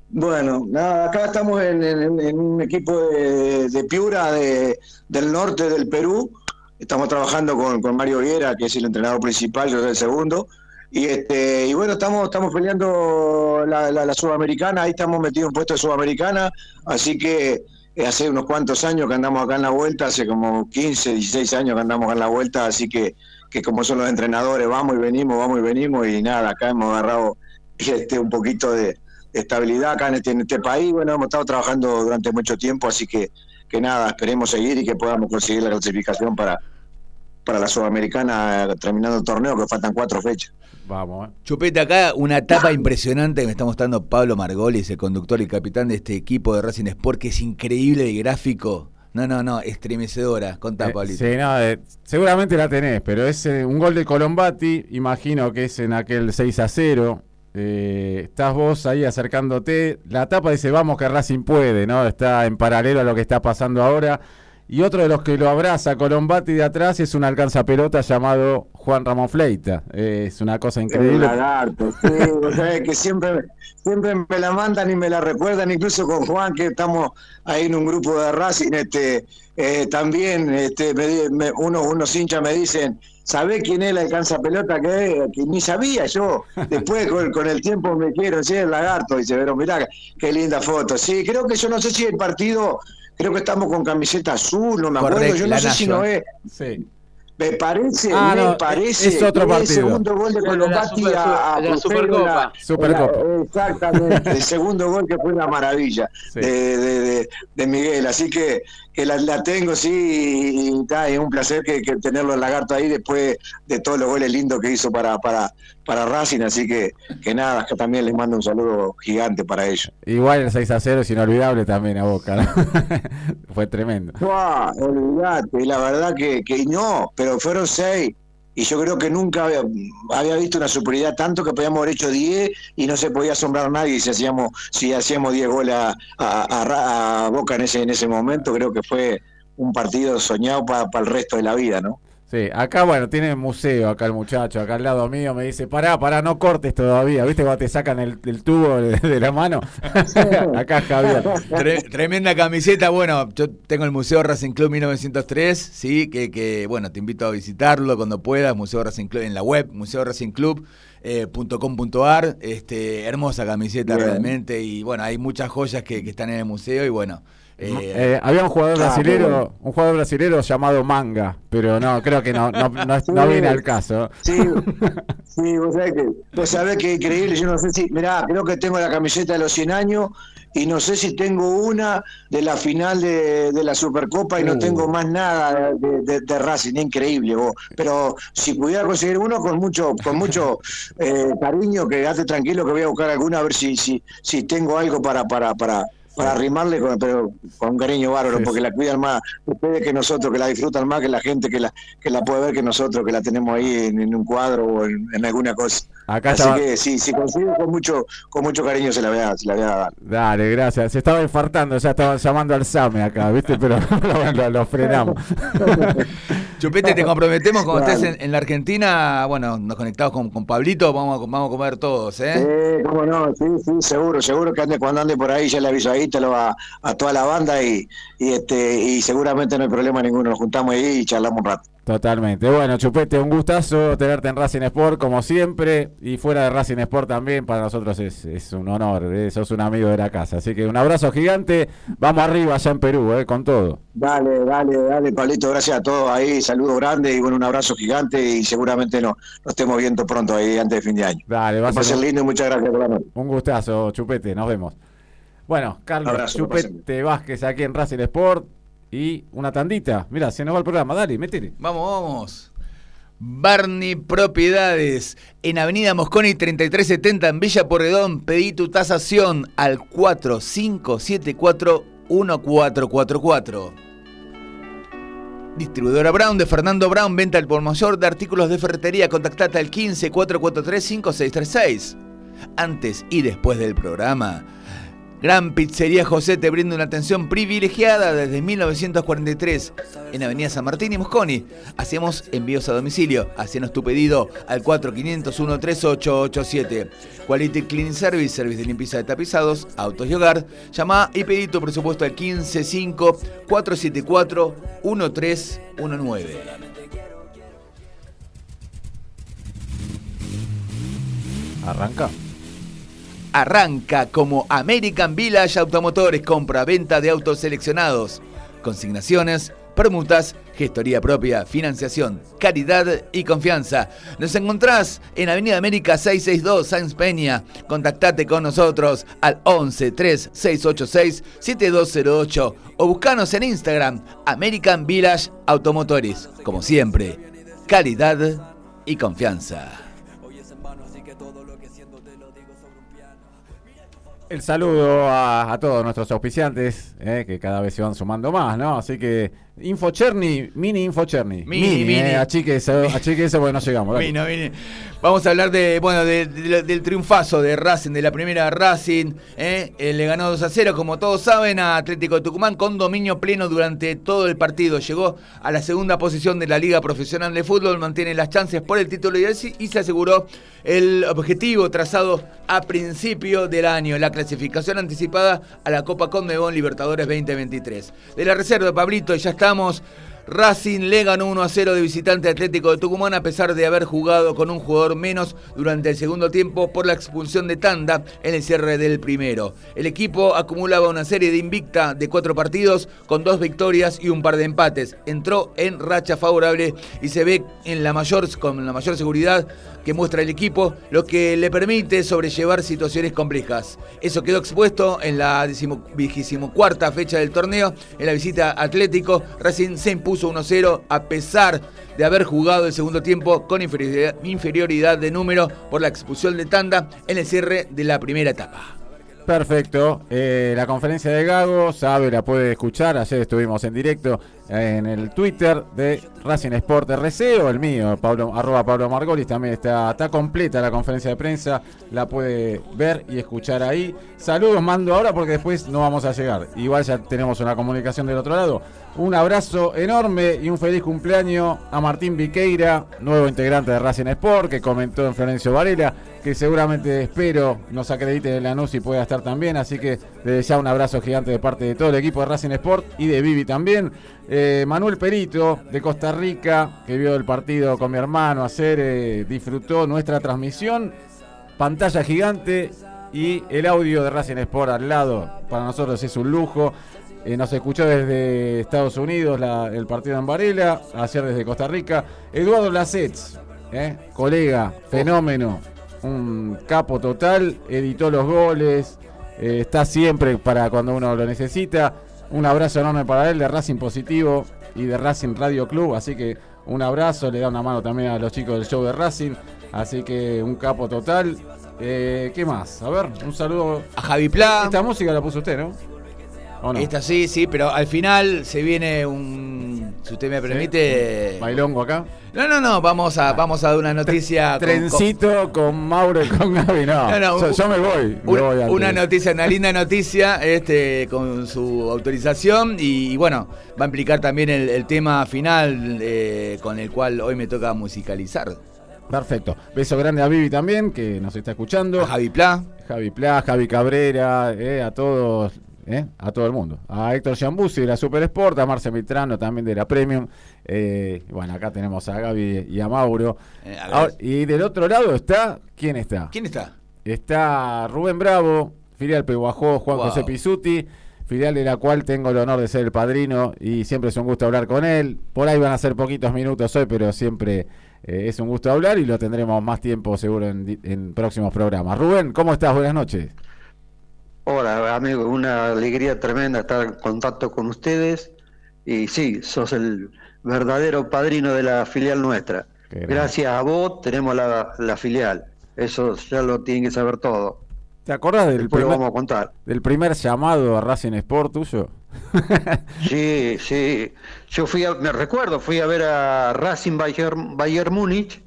Bueno, nada, acá estamos en un equipo de, de Piura de- del norte del Perú. Estamos trabajando con, con Mario Viera, que es el entrenador principal, yo soy el segundo. Y este y bueno, estamos estamos peleando la, la- Sudamericana, ahí estamos metidos en puesto de Sudamericana, así que eh, hace unos cuantos años que andamos acá en la vuelta, hace como 15, 16 años que andamos en la vuelta, así que, que como son los entrenadores, vamos y venimos, vamos y venimos, y nada, acá hemos agarrado este un poquito de, de estabilidad acá en este, en este país. Bueno, hemos estado trabajando durante mucho tiempo, así que, que nada, esperemos seguir y que podamos conseguir la clasificación para, para la Sudamericana terminando el torneo, que faltan cuatro fechas. Vamos, ¿eh? Chupete, acá una etapa impresionante que me está mostrando Pablo Margolis, el conductor y capitán de este equipo de Racing Sport, que es increíble y gráfico. No, no, no, estremecedora. Contá, Eh, Pablito. sí, no, eh, seguramente la tenés, pero es eh, un gol de Colombati, imagino que es en aquel 6 a 0. Eh, estás vos ahí acercándote. La tapa dice, vamos que Racing puede, ¿no? Está en paralelo a lo que está pasando ahora. Y otro de los que lo abraza Colombati de atrás es un alcanza pelota llamado Juan Ramón Fleita. Eh, es una cosa increíble. lagarto, sí, que siempre, siempre me la mandan y me la recuerdan, incluso con Juan, que estamos ahí en un grupo de Racing, este, eh, también este, me me- unos, unos hinchas me dicen, ¿sabés quién es el alcanza pelota que es? Que ni sabía yo. Después con, con el tiempo me quiero, sí, el lagarto, dice, pero mirá, qué linda foto. Sí, creo que yo no sé si el partido, creo que estamos con camiseta azul, no me acuerdo, Correcto, yo no la sé si no es. Sí. Me parece, Ah, me no, parece. es otro que partido. El segundo gol de De la Colombati Super- a, a la Cruzeiro, Supercopa. la- Supercopa. la- exactamente. el segundo gol que fue una maravilla Sí. de, de- de- de Miguel. Así que, que la, la tengo, sí, y, ta, es un placer que, que tenerlo el lagarto ahí después de todos los goles lindos que hizo para, para, para Racing, así que, que nada, que también les mando un saludo gigante para ellos. Igual el 6 a 0 es inolvidable también a Boca, ¿no? <laughs> Fue tremendo. No, olvídate, la verdad que, que no, pero fueron seis. Y yo creo que nunca había, visto una superioridad tanto que podíamos haber hecho 10 y no se podía asombrar nadie si hacíamos si hacíamos 10 goles a Boca en ese en ese momento. Creo que fue un partido soñado para el resto de la vida, ¿no? Sí, acá, bueno, tiene museo, acá el muchacho, acá al lado mío me dice, pará, pará, no cortes todavía, ¿viste cuando te sacan el, el tubo de, de la mano? <laughs> acá Javier. Tre- tremenda camiseta. Bueno, yo tengo el Museo Racing Club 1903, sí, que, que, bueno, te invito a visitarlo cuando puedas, Museo Racing Club en la web, museoracingclub.com.ar, este, hermosa camiseta Bien. realmente y bueno, hay muchas joyas que, que están en el museo y bueno, eh, Eh, había un jugador Ah, brasilero, un jugador brasilero llamado Manga, pero no, creo que no, no, no, Sí. no viene al caso. Sí, sí, vos sabés que, vos sabés que es increíble, yo no sé si, mirá, creo que tengo la camiseta de los 100 años y no sé si tengo una de la final de, de la Supercopa y no Uh. tengo más nada de, de- de Racing, increíble vos. Pero si pudiera conseguir uno con mucho, con mucho eh, cariño, quedate tranquilo que voy a buscar alguna a ver si, si, si tengo algo para, para, para, para arrimarle, con, pero con un cariño bárbaro, Sí, porque la cuidan más ustedes que nosotros, que la disfrutan más que la gente que la, que la puede ver que nosotros, que la tenemos ahí en, en un cuadro o en, en alguna cosa. Acá Así estaba, que sí, si consigo con mucho, con mucho cariño se la voy a, se la voy a dar. dale, gracias, se estaba infartando, ya estaban llamando al SAME acá, ¿viste? Pero <laughs> lo, lo- lo frenamos. <laughs> Chupete, te comprometemos cuando Dale. estés en, en la Argentina, bueno, nos conectamos con, con Pablito, vamos a, vamos a comer todos, ¿eh? Sí, cómo no, sí, sí, seguro, seguro que ande cuando ande por ahí, ya le aviso ahí, te lo va a toda la banda y, y este y seguramente no hay problema ninguno, nos juntamos ahí y charlamos un rato. Totalmente. Bueno, Chupete, un gustazo tenerte en Racing Sport, como siempre. Y fuera de Racing Sport también, para nosotros es, es un honor. eh, Sos un amigo de la casa. Así que un abrazo gigante. Vamos arriba allá en Perú, eh, con todo. Dale, dale, dale, Pablito, gracias a todos ahí, saludo grande y bueno, un abrazo gigante y seguramente nos, nos estemos viendo pronto ahí antes de fin de año. Dale, va a ser lindo y muchas gracias por la noche. un gustazo, Chupete. Nos vemos. Bueno, Carlos Abrazo, que Chupete Vázquez aquí en Racing Sport. Y una tandita. Mira, se nos va el programa. Dale, métele. Vamos, vamos. Barney Propiedades, en Avenida Mosconi 3370 en Villa Porredón. Pedí tu tasación al 4574-1444. Distribuidora Brown de Fernando Brown, venta al por mayor de artículos de ferretería. Contactate al 15 443 5636. Antes y después del programa. Gran Pizzería José te brinda una atención privilegiada desde 1943 en Avenida San Martín y Mosconi. Hacemos envíos a domicilio. Hacenos tu pedido al 4501-3887. Quality Cleaning Service, servicio de limpieza de tapizados, autos y hogar. Llama y pedí tu presupuesto al 155-474-1319. Arranca. Arranca como American Village Automotores, compra-venta de autos seleccionados, consignaciones, permutas, gestoría propia, financiación, caridad y confianza. Nos encontrás en Avenida América 662, Sáenz Peña. Contactate con nosotros al 11 3686 7208 o buscanos en Instagram American Village Automotores. Como siempre, calidad y confianza. El saludo a, a todos nuestros auspiciantes, eh, que cada vez se van sumando más, ¿no? Así que Info Cherny, mini Info Cherny. Mini, mini. Eh, achique eso, achique eso porque no llegamos. Vamos a hablar de, bueno, de- de- del triunfazo de Racing, de la primera Racing. ¿eh? Eh, le ganó 2 a 0, como todos saben, a Atlético de Tucumán con dominio pleno durante todo el partido. Llegó a la segunda posición de la Liga Profesional de Fútbol, mantiene las chances por el título y, y se aseguró el objetivo trazado a principio del año, la clasificación anticipada a la Copa Conmebol Libertadores 2023. De la reserva, Pablito, ya estamos. Racing le ganó 1 a 0 de visitante Atlético de Tucumán a pesar de haber jugado con un jugador menos durante el segundo tiempo por la expulsión de Tanda en el cierre del primero. El equipo acumulaba una serie de invicta de cuatro partidos con dos victorias y un par de empates. Entró en racha favorable y se ve en la mayor, con la mayor seguridad que muestra el equipo, lo que le permite sobrellevar situaciones complejas. Eso quedó expuesto en la vigésimo cuarta fecha del torneo. En la visita a Atlético, Racing se impuso impuso 1-0 a pesar de haber jugado el segundo tiempo con inferioridad, inferioridad de número por la expulsión de tanda en el cierre de la primera etapa. Perfecto. Eh, la conferencia de Gago, sabe, la puede escuchar. Ayer estuvimos en directo en el Twitter de Racing Sport RC o el mío, Pablo, arroba Pablo Margolis. También está, está completa la conferencia de prensa. La puede ver y escuchar ahí. Saludos mando ahora porque después no vamos a llegar. Igual ya tenemos una comunicación del otro lado. Un abrazo enorme y un feliz cumpleaños a Martín Viqueira, nuevo integrante de Racing Sport, que comentó en Florencio Varela, que seguramente espero nos acredite en la NUS y pueda estar también. Así que desde ya un abrazo gigante de parte de todo el equipo de Racing Sport y de Vivi también. Eh, Manuel Perito de Costa Rica, que vio el partido con mi hermano hacer, eh, disfrutó nuestra transmisión. Pantalla gigante y el audio de Racing Sport al lado. Para nosotros es un lujo. Eh, nos escuchó desde Estados Unidos el partido en Varela, ayer desde Costa Rica. Eduardo Lacets, eh, colega, fenómeno, un capo total, editó los goles, está siempre para cuando uno lo necesita. Un abrazo enorme para él de Racing Positivo y de Racing Radio Club, así que un abrazo, le da una mano también a los chicos del show de Racing, así que un capo total. Eh, ¿Qué más? A ver, un saludo. A Javi Pla. Esta música la puso usted, ¿no? ¿O no? Esta sí, sí, pero al final se viene un. Si usted me permite. Bailongo acá. No, no, no, vamos a, vamos a dar una noticia. con- Trencito con, Mauro y con Gaby, no. No, no, yo, un- yo me voy. me voy una noticia, una linda noticia, este, con su autorización y, bueno, va a implicar también el, el tema final eh, con el cual hoy me toca musicalizar. Perfecto. Beso grande a Vivi también, que nos está escuchando. A Javi Pla. Javi Pla, Javi Cabrera, eh, a todos, eh, a todo el mundo. A Héctor Giambuzzi de la Super Sport, a Marce Mitrano también de la Premium. Eh, bueno, acá tenemos a Gaby y a Mauro. Eh, a ver. Ahora, y del otro lado está, ¿quién está? ¿Quién está? Está Rubén Bravo, filial Peguajó, Juan Wow. José Pisuti, filial de la cual tengo el honor de ser el padrino y siempre es un gusto hablar con él. Por ahí van a ser poquitos minutos hoy, pero siempre eh, es un gusto hablar y lo tendremos más tiempo seguro en próximos programas. Rubén, ¿cómo estás? Buenas noches. Hola, amigo, una alegría tremenda estar en contacto con ustedes. Y sí, sos el verdadero padrino de la filial nuestra. Gracias a vos tenemos la, la filial. Eso ya lo tienen que saber todo. ¿Te acordás del Después primer, vamos a contar. del primer llamado a Racing Sport tuyo? <laughs> Sí, sí. Yo fui a, me recuerdo, fui a ver a Racing Bayern, Bayern Múnich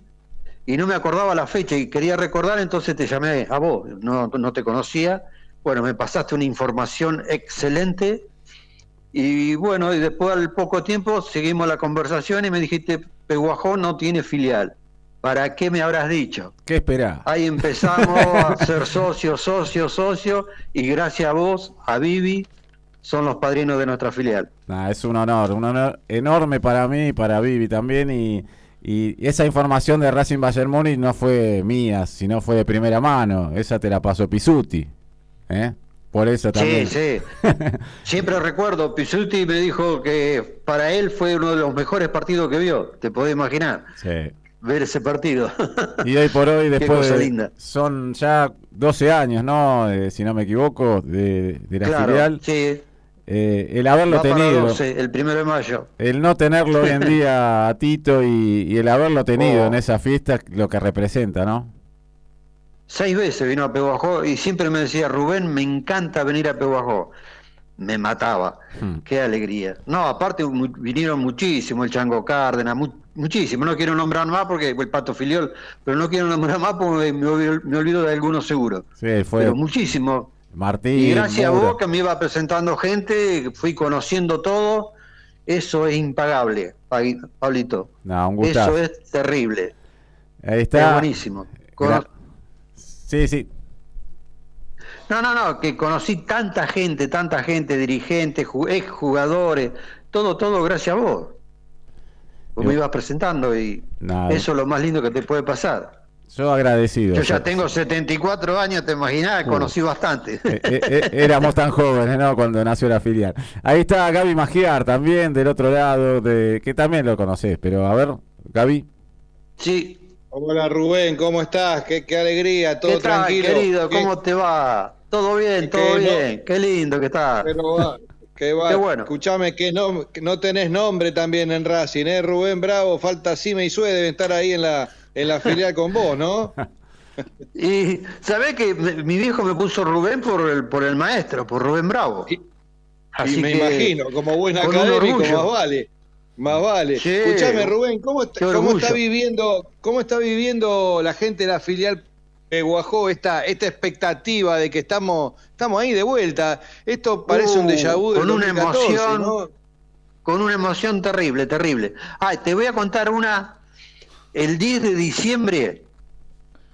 y no me acordaba la fecha y quería recordar, entonces te llamé a vos. No, no te conocía. Bueno, me pasaste una información excelente y bueno, y después al poco tiempo seguimos la conversación y me dijiste, Peguajó no tiene filial. ¿Para qué me habrás dicho? ¿Qué esperás? Ahí empezamos a <laughs> ser socio, socio, socio, y gracias a vos, a Vivi, son los padrinos de nuestra filial. Nah, es un honor, un honor enorme para mí y para Vivi también. Y, y esa información de Racing Bayern Múnich no fue mía, sino fue de primera mano. Esa te la pasó Pisuti. ¿Eh? Por eso también. Sí, sí. <laughs> Siempre recuerdo, Pisuti me dijo que para él fue uno de los mejores partidos que vio. Te podés imaginar, Sí. ver ese partido. <laughs> Y hoy por hoy, Qué después cosa de- linda. son ya 12 años, ¿no? Eh, si no me equivoco, de, de la claro, filial. sí. Eh, el haberlo Va tenido, 12, el primero de mayo. el no tenerlo hoy en <laughs> día a Tito y, y el haberlo tenido Oh. en esa fiesta, lo que representa, ¿no? Seis veces vino a Peguajó y siempre me decía, Rubén, me encanta venir a Peguajó. Me mataba. Hmm. Qué alegría. No, aparte mu- vinieron muchísimo, el Chango Cárdenas, mu- muchísimo. No quiero nombrar más porque el Pato Filiol, pero no quiero nombrar más porque me, olvido- me olvido de algunos seguro. Sí, fue Pero muchísimo. Martín. Y gracias a vos que me iba presentando gente, fui conociendo todo, eso es impagable, Pablito. No, un. Eso es terrible. Ahí Es está. buenísimo. Cono- Gra- Sí, sí. No, no, no, que conocí tanta gente, tanta gente, dirigentes, ju- exjugadores, todo, todo gracias a vos. Vos me ibas presentando y Nada. eso es lo más lindo que te puede pasar. Yo agradecido. Yo ya tengo 74 años, te imaginás, conocí bastante. Eh, eh, eh, éramos tan jóvenes, ¿no? Cuando nació la filial. Ahí está Gaby Magiar también, del otro lado, de que también lo conocés. Pero a ver, Gaby. Sí, Hola Rubén, ¿cómo estás? Qué, qué alegría, todo ¿qué tal, tranquilo. querido? Qué- ¿Cómo te va? ¿Todo bien? ¿Todo no- bien? Qué lindo que estás. Pero va, Qué, va- Qué bueno. Escuchame que no, que no tenés nombre también en Racing, ¿eh? Rubén Bravo, falta Cime y Sue, deben estar ahí en la, en la filial con vos, ¿no? <laughs> Y sabés que mi viejo me puso Rubén por el, por el maestro, por Rubén Bravo. Y- Así y me que, imagino, como buen académico, más vale. Más vale. Sí. Escuchame, Rubén, ¿cómo, está, cómo está viviendo, cómo está viviendo la gente de la filial Peguajó esta, esta expectativa de que estamos, estamos ahí de vuelta? Esto parece un Uh, déjà vu con una 2014, emoción. ¿no? Con una emoción terrible, terrible. Ah, te voy a contar una. El 10 de diciembre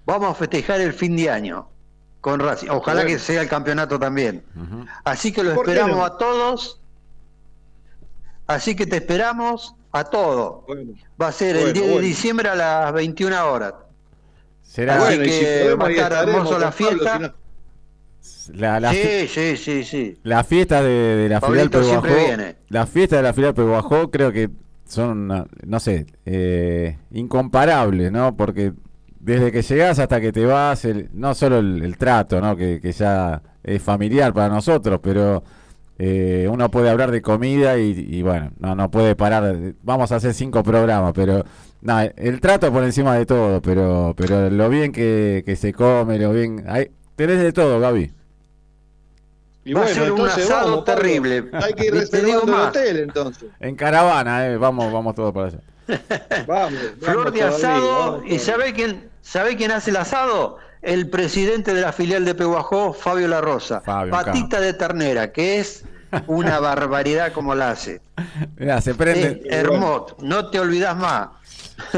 vamos a festejar el fin de año con Racing. Ojalá Bueno. que sea el campeonato también. Así que lo ¿Por qué esperamos no? a todos. Así que te esperamos a. Bueno. Va a ser el Bueno, 10 de diciembre a las 21 horas. Será Así si que podemos, va a estar hermoso la Pablo, fiesta. si no- la, la fi- Sí, sí, sí, sí. la fiesta de, de la filial Pablito siempre Peguajó. La fiesta de la filial Peguajó creo que son, no sé, eh, incomparables, ¿no? Porque desde que llegás hasta que te vas, el- no solo el, el trato, ¿no? Que, que ya es familiar para nosotros, pero eh, uno puede hablar de comida y, y bueno, no, no puede parar. Vamos a hacer cinco programas, pero no, el trato por encima de todo, pero, pero lo bien que, que se come, lo bien. Hay, tenés de todo, Gaby. Y Va a ser un asado vamos, terrible. Hay que ir Te reservando digo el más. hotel entonces. En caravana, eh, vamos, vamos todos para allá. Vamos. Flor de asado. vamos ¿Y sabe quién, sabe quién hace el asado? El presidente de la filial de Peguajó, Fabio La Rosa. Fabio, Patita de ternera, que es una <laughs> barbaridad como la hace. Mirá, se Es prenden, hermoso. No te olvidas más.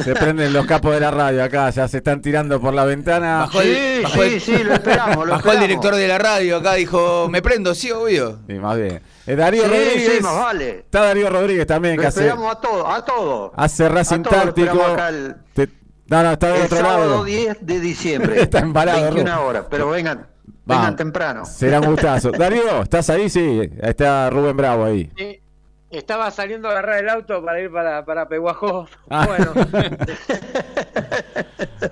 se prenden los capos de la radio acá, ya se están tirando por la ventana. Bajó Sí, el, bajó sí, el- sí, lo esperamos. Lo <laughs> bajó el esperamos. director de la radio acá, dijo, me prendo, sí, obvio. Sí, más bien. Eh, Darío Sí, Rodríguez. sí, más vale. Está Darío Rodríguez también, Lo que hace, esperamos a todo, a todo. hace Racing A todos lo Táctico. esperamos acá el- Te- no, no, está del El otro sábado lado. 10 de diciembre. <laughs> Está embalado, 21 Ru. horas, pero vengan, Vamos. vengan temprano. Será un gustazo. Darío, ¿estás ahí? Sí, está Rubén Bravo ahí. Sí, Estaba saliendo a agarrar el auto para ir para, para Peguajó. Ah. <laughs> Bueno, <laughs>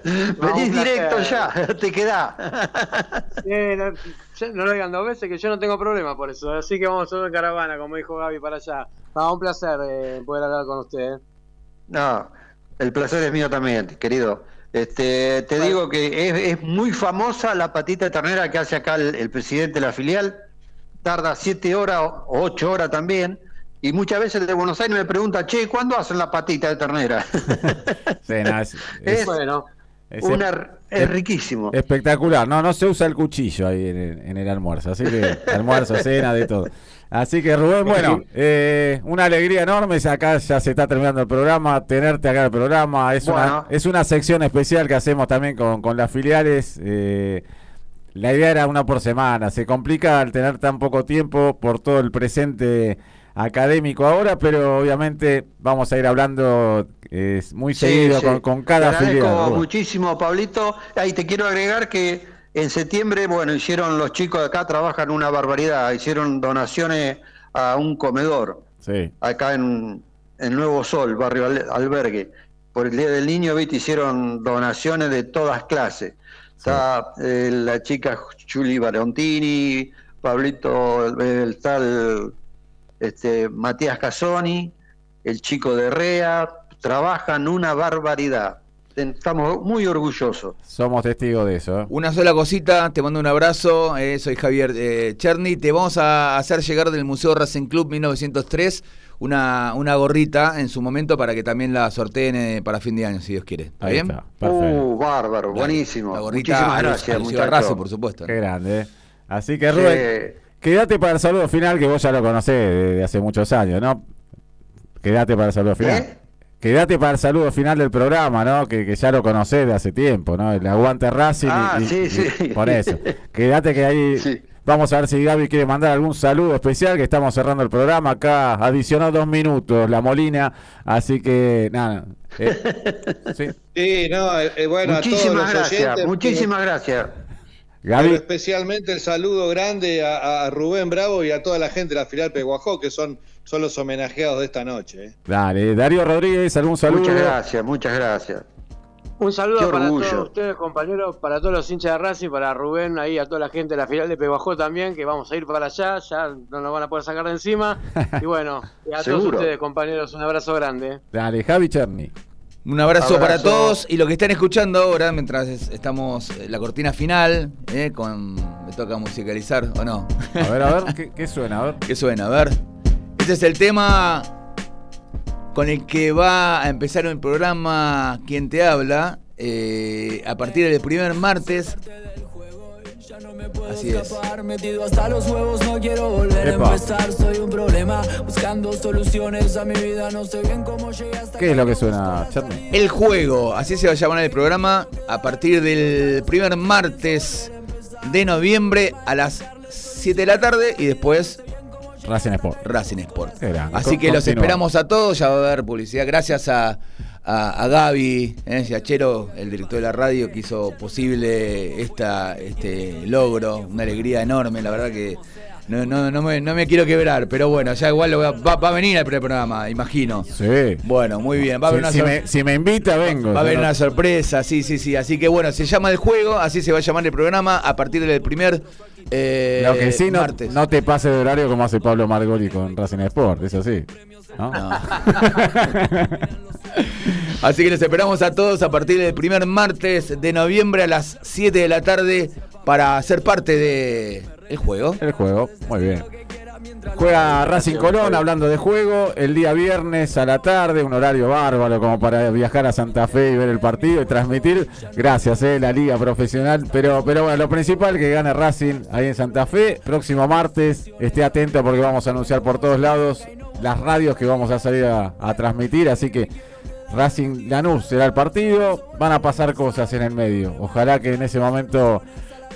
Venís directo ya, te quedá. eh, no, no lo digan dos veces que yo no tengo problema por eso. Así que vamos a en caravana, como dijo Gaby, para allá. No, un placer eh, poder hablar con usted. eh. No, el placer es mío también, querido. Este, te digo que es, es muy famosa la patita de ternera que hace acá el, el presidente de la filial. Tarda siete horas o ocho horas también. Y muchas veces el de Buenos Aires me pregunta, che, ¿cuándo hacen la patita de ternera? <laughs> Sí, no, es, Es- es- Bueno, es Una, es riquísimo. espectacular. No, no se usa el cuchillo ahí en el, en el almuerzo. Así que almuerzo, cena, de todo. Así que Rubén, bueno, eh, una alegría enorme. Acá ya se está terminando el programa. Tenerte acá en el programa. Es, una, es una sección especial que hacemos también con, con las filiales. eh, la idea era una por semana. Se complica al tener tan poco tiempo por todo el presente académico ahora, pero obviamente vamos a ir hablando eh, muy Sí, seguido sí. con, con cada Te filial. Rubén. muchísimo, Pablito. Ahí te quiero agregar que en septiembre, bueno, hicieron los chicos de acá, trabajan una barbaridad, hicieron donaciones a un comedor, Sí. acá en, en Nuevo Sol, barrio Al- Albergue. Por el Día del Niño, viste, hicieron donaciones de todas clases. Está eh, la chica Juli Barontini, Pablito, el, el tal este, Matías Casoni, el chico de Rea, trabajan una barbaridad. Estamos muy orgullosos. Somos testigos de eso. ¿eh? Una sola cosita, te mando un abrazo, eh, soy Javier eh, Cherny, te vamos a hacer llegar del Museo Racing Club 1903 una, una gorrita en su momento para que también la sorteen eh, para fin de año, si Dios quiere. ¿Está Ahí bien? está, perfecto. Uh, bárbaro, buenísimo. La gorrita Muchísimas gracias, muchachos. Racing, por supuesto. Qué grande. Así que Rubén, Sí. quédate para el saludo final que vos ya lo conocés desde hace muchos años, ¿no? Quédate para el saludo final. Quédate para el saludo final del programa, ¿no? Que, que ya lo conocés de hace tiempo, ¿no? El aguante Racing. y- Ah, y- sí, y- sí. Por eso. <laughs> Quédate que ahí. Sí. Vamos a ver si Gaby quiere mandar algún saludo especial, que estamos cerrando el programa. Acá adicionó dos minutos la Molina, así que nada. eh, sí. Sí, no, eh, eh, bueno, a todos muchísimas los gracias, oyentes, muchísimas gracias. pero Gaby, especialmente el saludo grande a, a Rubén Bravo y a toda la gente de la filial Peguajó, que son, son los homenajeados de esta noche. ¿eh? dale. Darío Rodríguez, algún saludo. Muchas gracias, muchas gracias. Un saludo para todos ustedes, compañeros, para todos los hinchas de Racing, para Rubén, ahí a toda la gente de la final de Peguajó también, que vamos a ir para allá, ya no nos van a poder sacar de encima. <laughs> Y bueno, y a todos ustedes, compañeros, un abrazo grande. Dale, Javi Cherny. Un abrazo, Abrazo. para todos y lo que están escuchando ahora mientras es- estamos en la cortina final, eh, con me toca musicalizar o no. A ver, a ver, <laughs> ¿qué, qué suena? A ver. ¿Qué suena? A ver. Este es el tema con el que va a empezar el programa Quien te habla eh, a partir del primer martes. Así es. Metido hasta los huevos, no quiero volver Epa. a empezar. Soy un problema, buscando soluciones a mi vida. No sé bien cómo llegué hasta ¿Qué es lo que suena, Cherny? El juego, así se va a llamar el programa, a partir del primer martes de noviembre a las 7 de la tarde y después Racing Sport. Racing Sport. Así que los esperamos a todos, ya va a haber publicidad. Gracias a, a, a Gaby, eh, Yachero, el director de la radio, que hizo posible esta, este logro, una alegría enorme, la verdad que no, no, no, me, no me quiero quebrar, pero bueno, ya igual lo va, va a venir al programa, imagino. Sí. Bueno, muy bien, va a haber una Si, si sor- me, si me invita, vengo. Va a haber Si una sorpresa, sí, sí, sí. Así que bueno, se llama el juego, así se va a llamar el programa a partir del primer eh, Lo que sí, no, martes. no te pase de horario como hace Pablo Margoli con Racing Sport, eso sí. ¿no? No. <laughs> Así que los esperamos a todos a partir del primer martes de noviembre a las 7 de la tarde para ser parte de el juego. El juego, muy bien. Juega Racing Colón, hablando de juego, el día viernes a la tarde, un horario bárbaro como para viajar a Santa Fe y ver el partido y transmitir. Gracias, eh, la liga profesional. Pero, pero bueno, lo principal que gane Racing ahí en Santa Fe. Próximo martes, esté atento porque vamos a anunciar por todos lados las radios que vamos a salir a, a transmitir. Así que Racing Lanús será el partido. Van a pasar cosas en el medio. Ojalá que en ese momento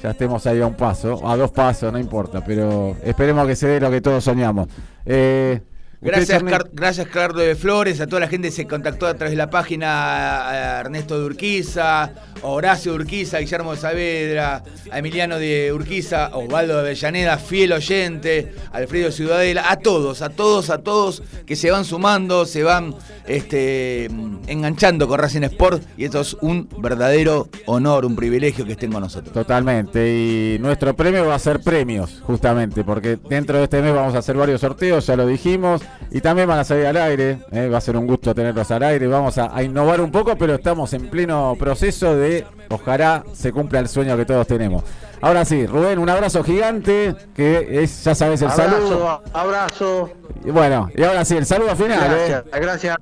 ya estemos ahí a un paso, a dos pasos, no importa, pero esperemos que se dé lo que todos soñamos. Eh, Gracias, Car- gracias Carlos de Flores, a toda la gente que se contactó a través de la página, a Ernesto de Urquiza, a Horacio de Urquiza, a Guillermo de Saavedra, a Emiliano de Urquiza, a Osvaldo de Avellaneda, fiel oyente, a Alfredo de Ciudadela, a todos, a todos, a todos que se van sumando, se van este, enganchando con Racing Sport y esto es un verdadero honor, un privilegio que estén con nosotros. Totalmente, y nuestro premio va a ser premios, justamente, porque dentro de este mes vamos a hacer varios sorteos, ya lo dijimos, y también van a salir al aire, eh, va a ser un gusto tenerlos al aire, vamos a, a innovar un poco, pero estamos en pleno proceso de, ojalá se cumpla el sueño que todos tenemos. Ahora sí, Rubén, un abrazo gigante, que es, ya sabes, el saludo. Abrazo, abrazo. Y bueno, y ahora sí, el saludo final. Gracias, eh. gracias,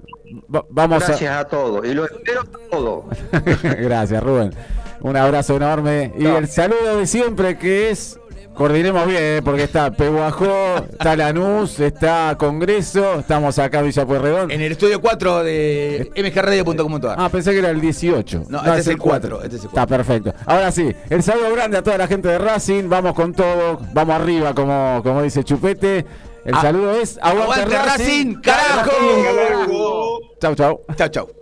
Va- vamos gracias a todos. Y lo espero a... <laughs> Gracias, Rubén. Un abrazo enorme. Y el saludo de siempre que es... Coordinemos bien, eh, porque está Peguajó, está Lanús, está Congreso, estamos acá en Villa Pueyrredón. En el estudio 4 de mgradio.com.ar. Ah, pensé que era el 18. No, este es el 4, este es el Está perfecto. Ahora sí, el saludo grande a toda la gente de Racing. Vamos con todo, vamos arriba, como, como dice Chupete. El Ah, saludo es Aguante, ¡Aguante Racing, Racing, carajo! Chau, chau. Chau, chau.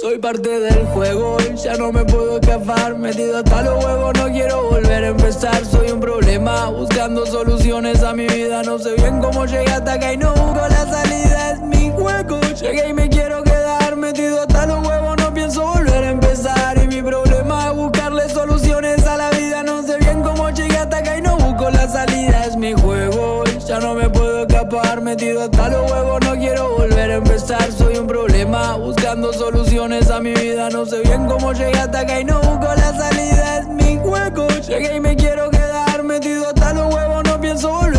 Soy parte del juego, ya no me puedo escapar. Metido hasta los huevos, no quiero volver a empezar. Soy un problema, buscando soluciones a mi vida. No sé bien cómo llegué hasta acá y no busco la salida. Es mi juego, llegué y me quiero quedar. Metido hasta los huevos, no pienso volver a empezar. Y mi problema es buscarle soluciones a la vida. No sé bien cómo llegué hasta acá y no busco la salida. Es mi juego, ya no me puedo escapar. Metido hasta los huevos, problema, buscando soluciones a mi vida. No sé bien cómo llegué hasta acá y no busco la salida. Es mi juego, llegué y me quiero quedar. Metido hasta los huevos, no pienso volver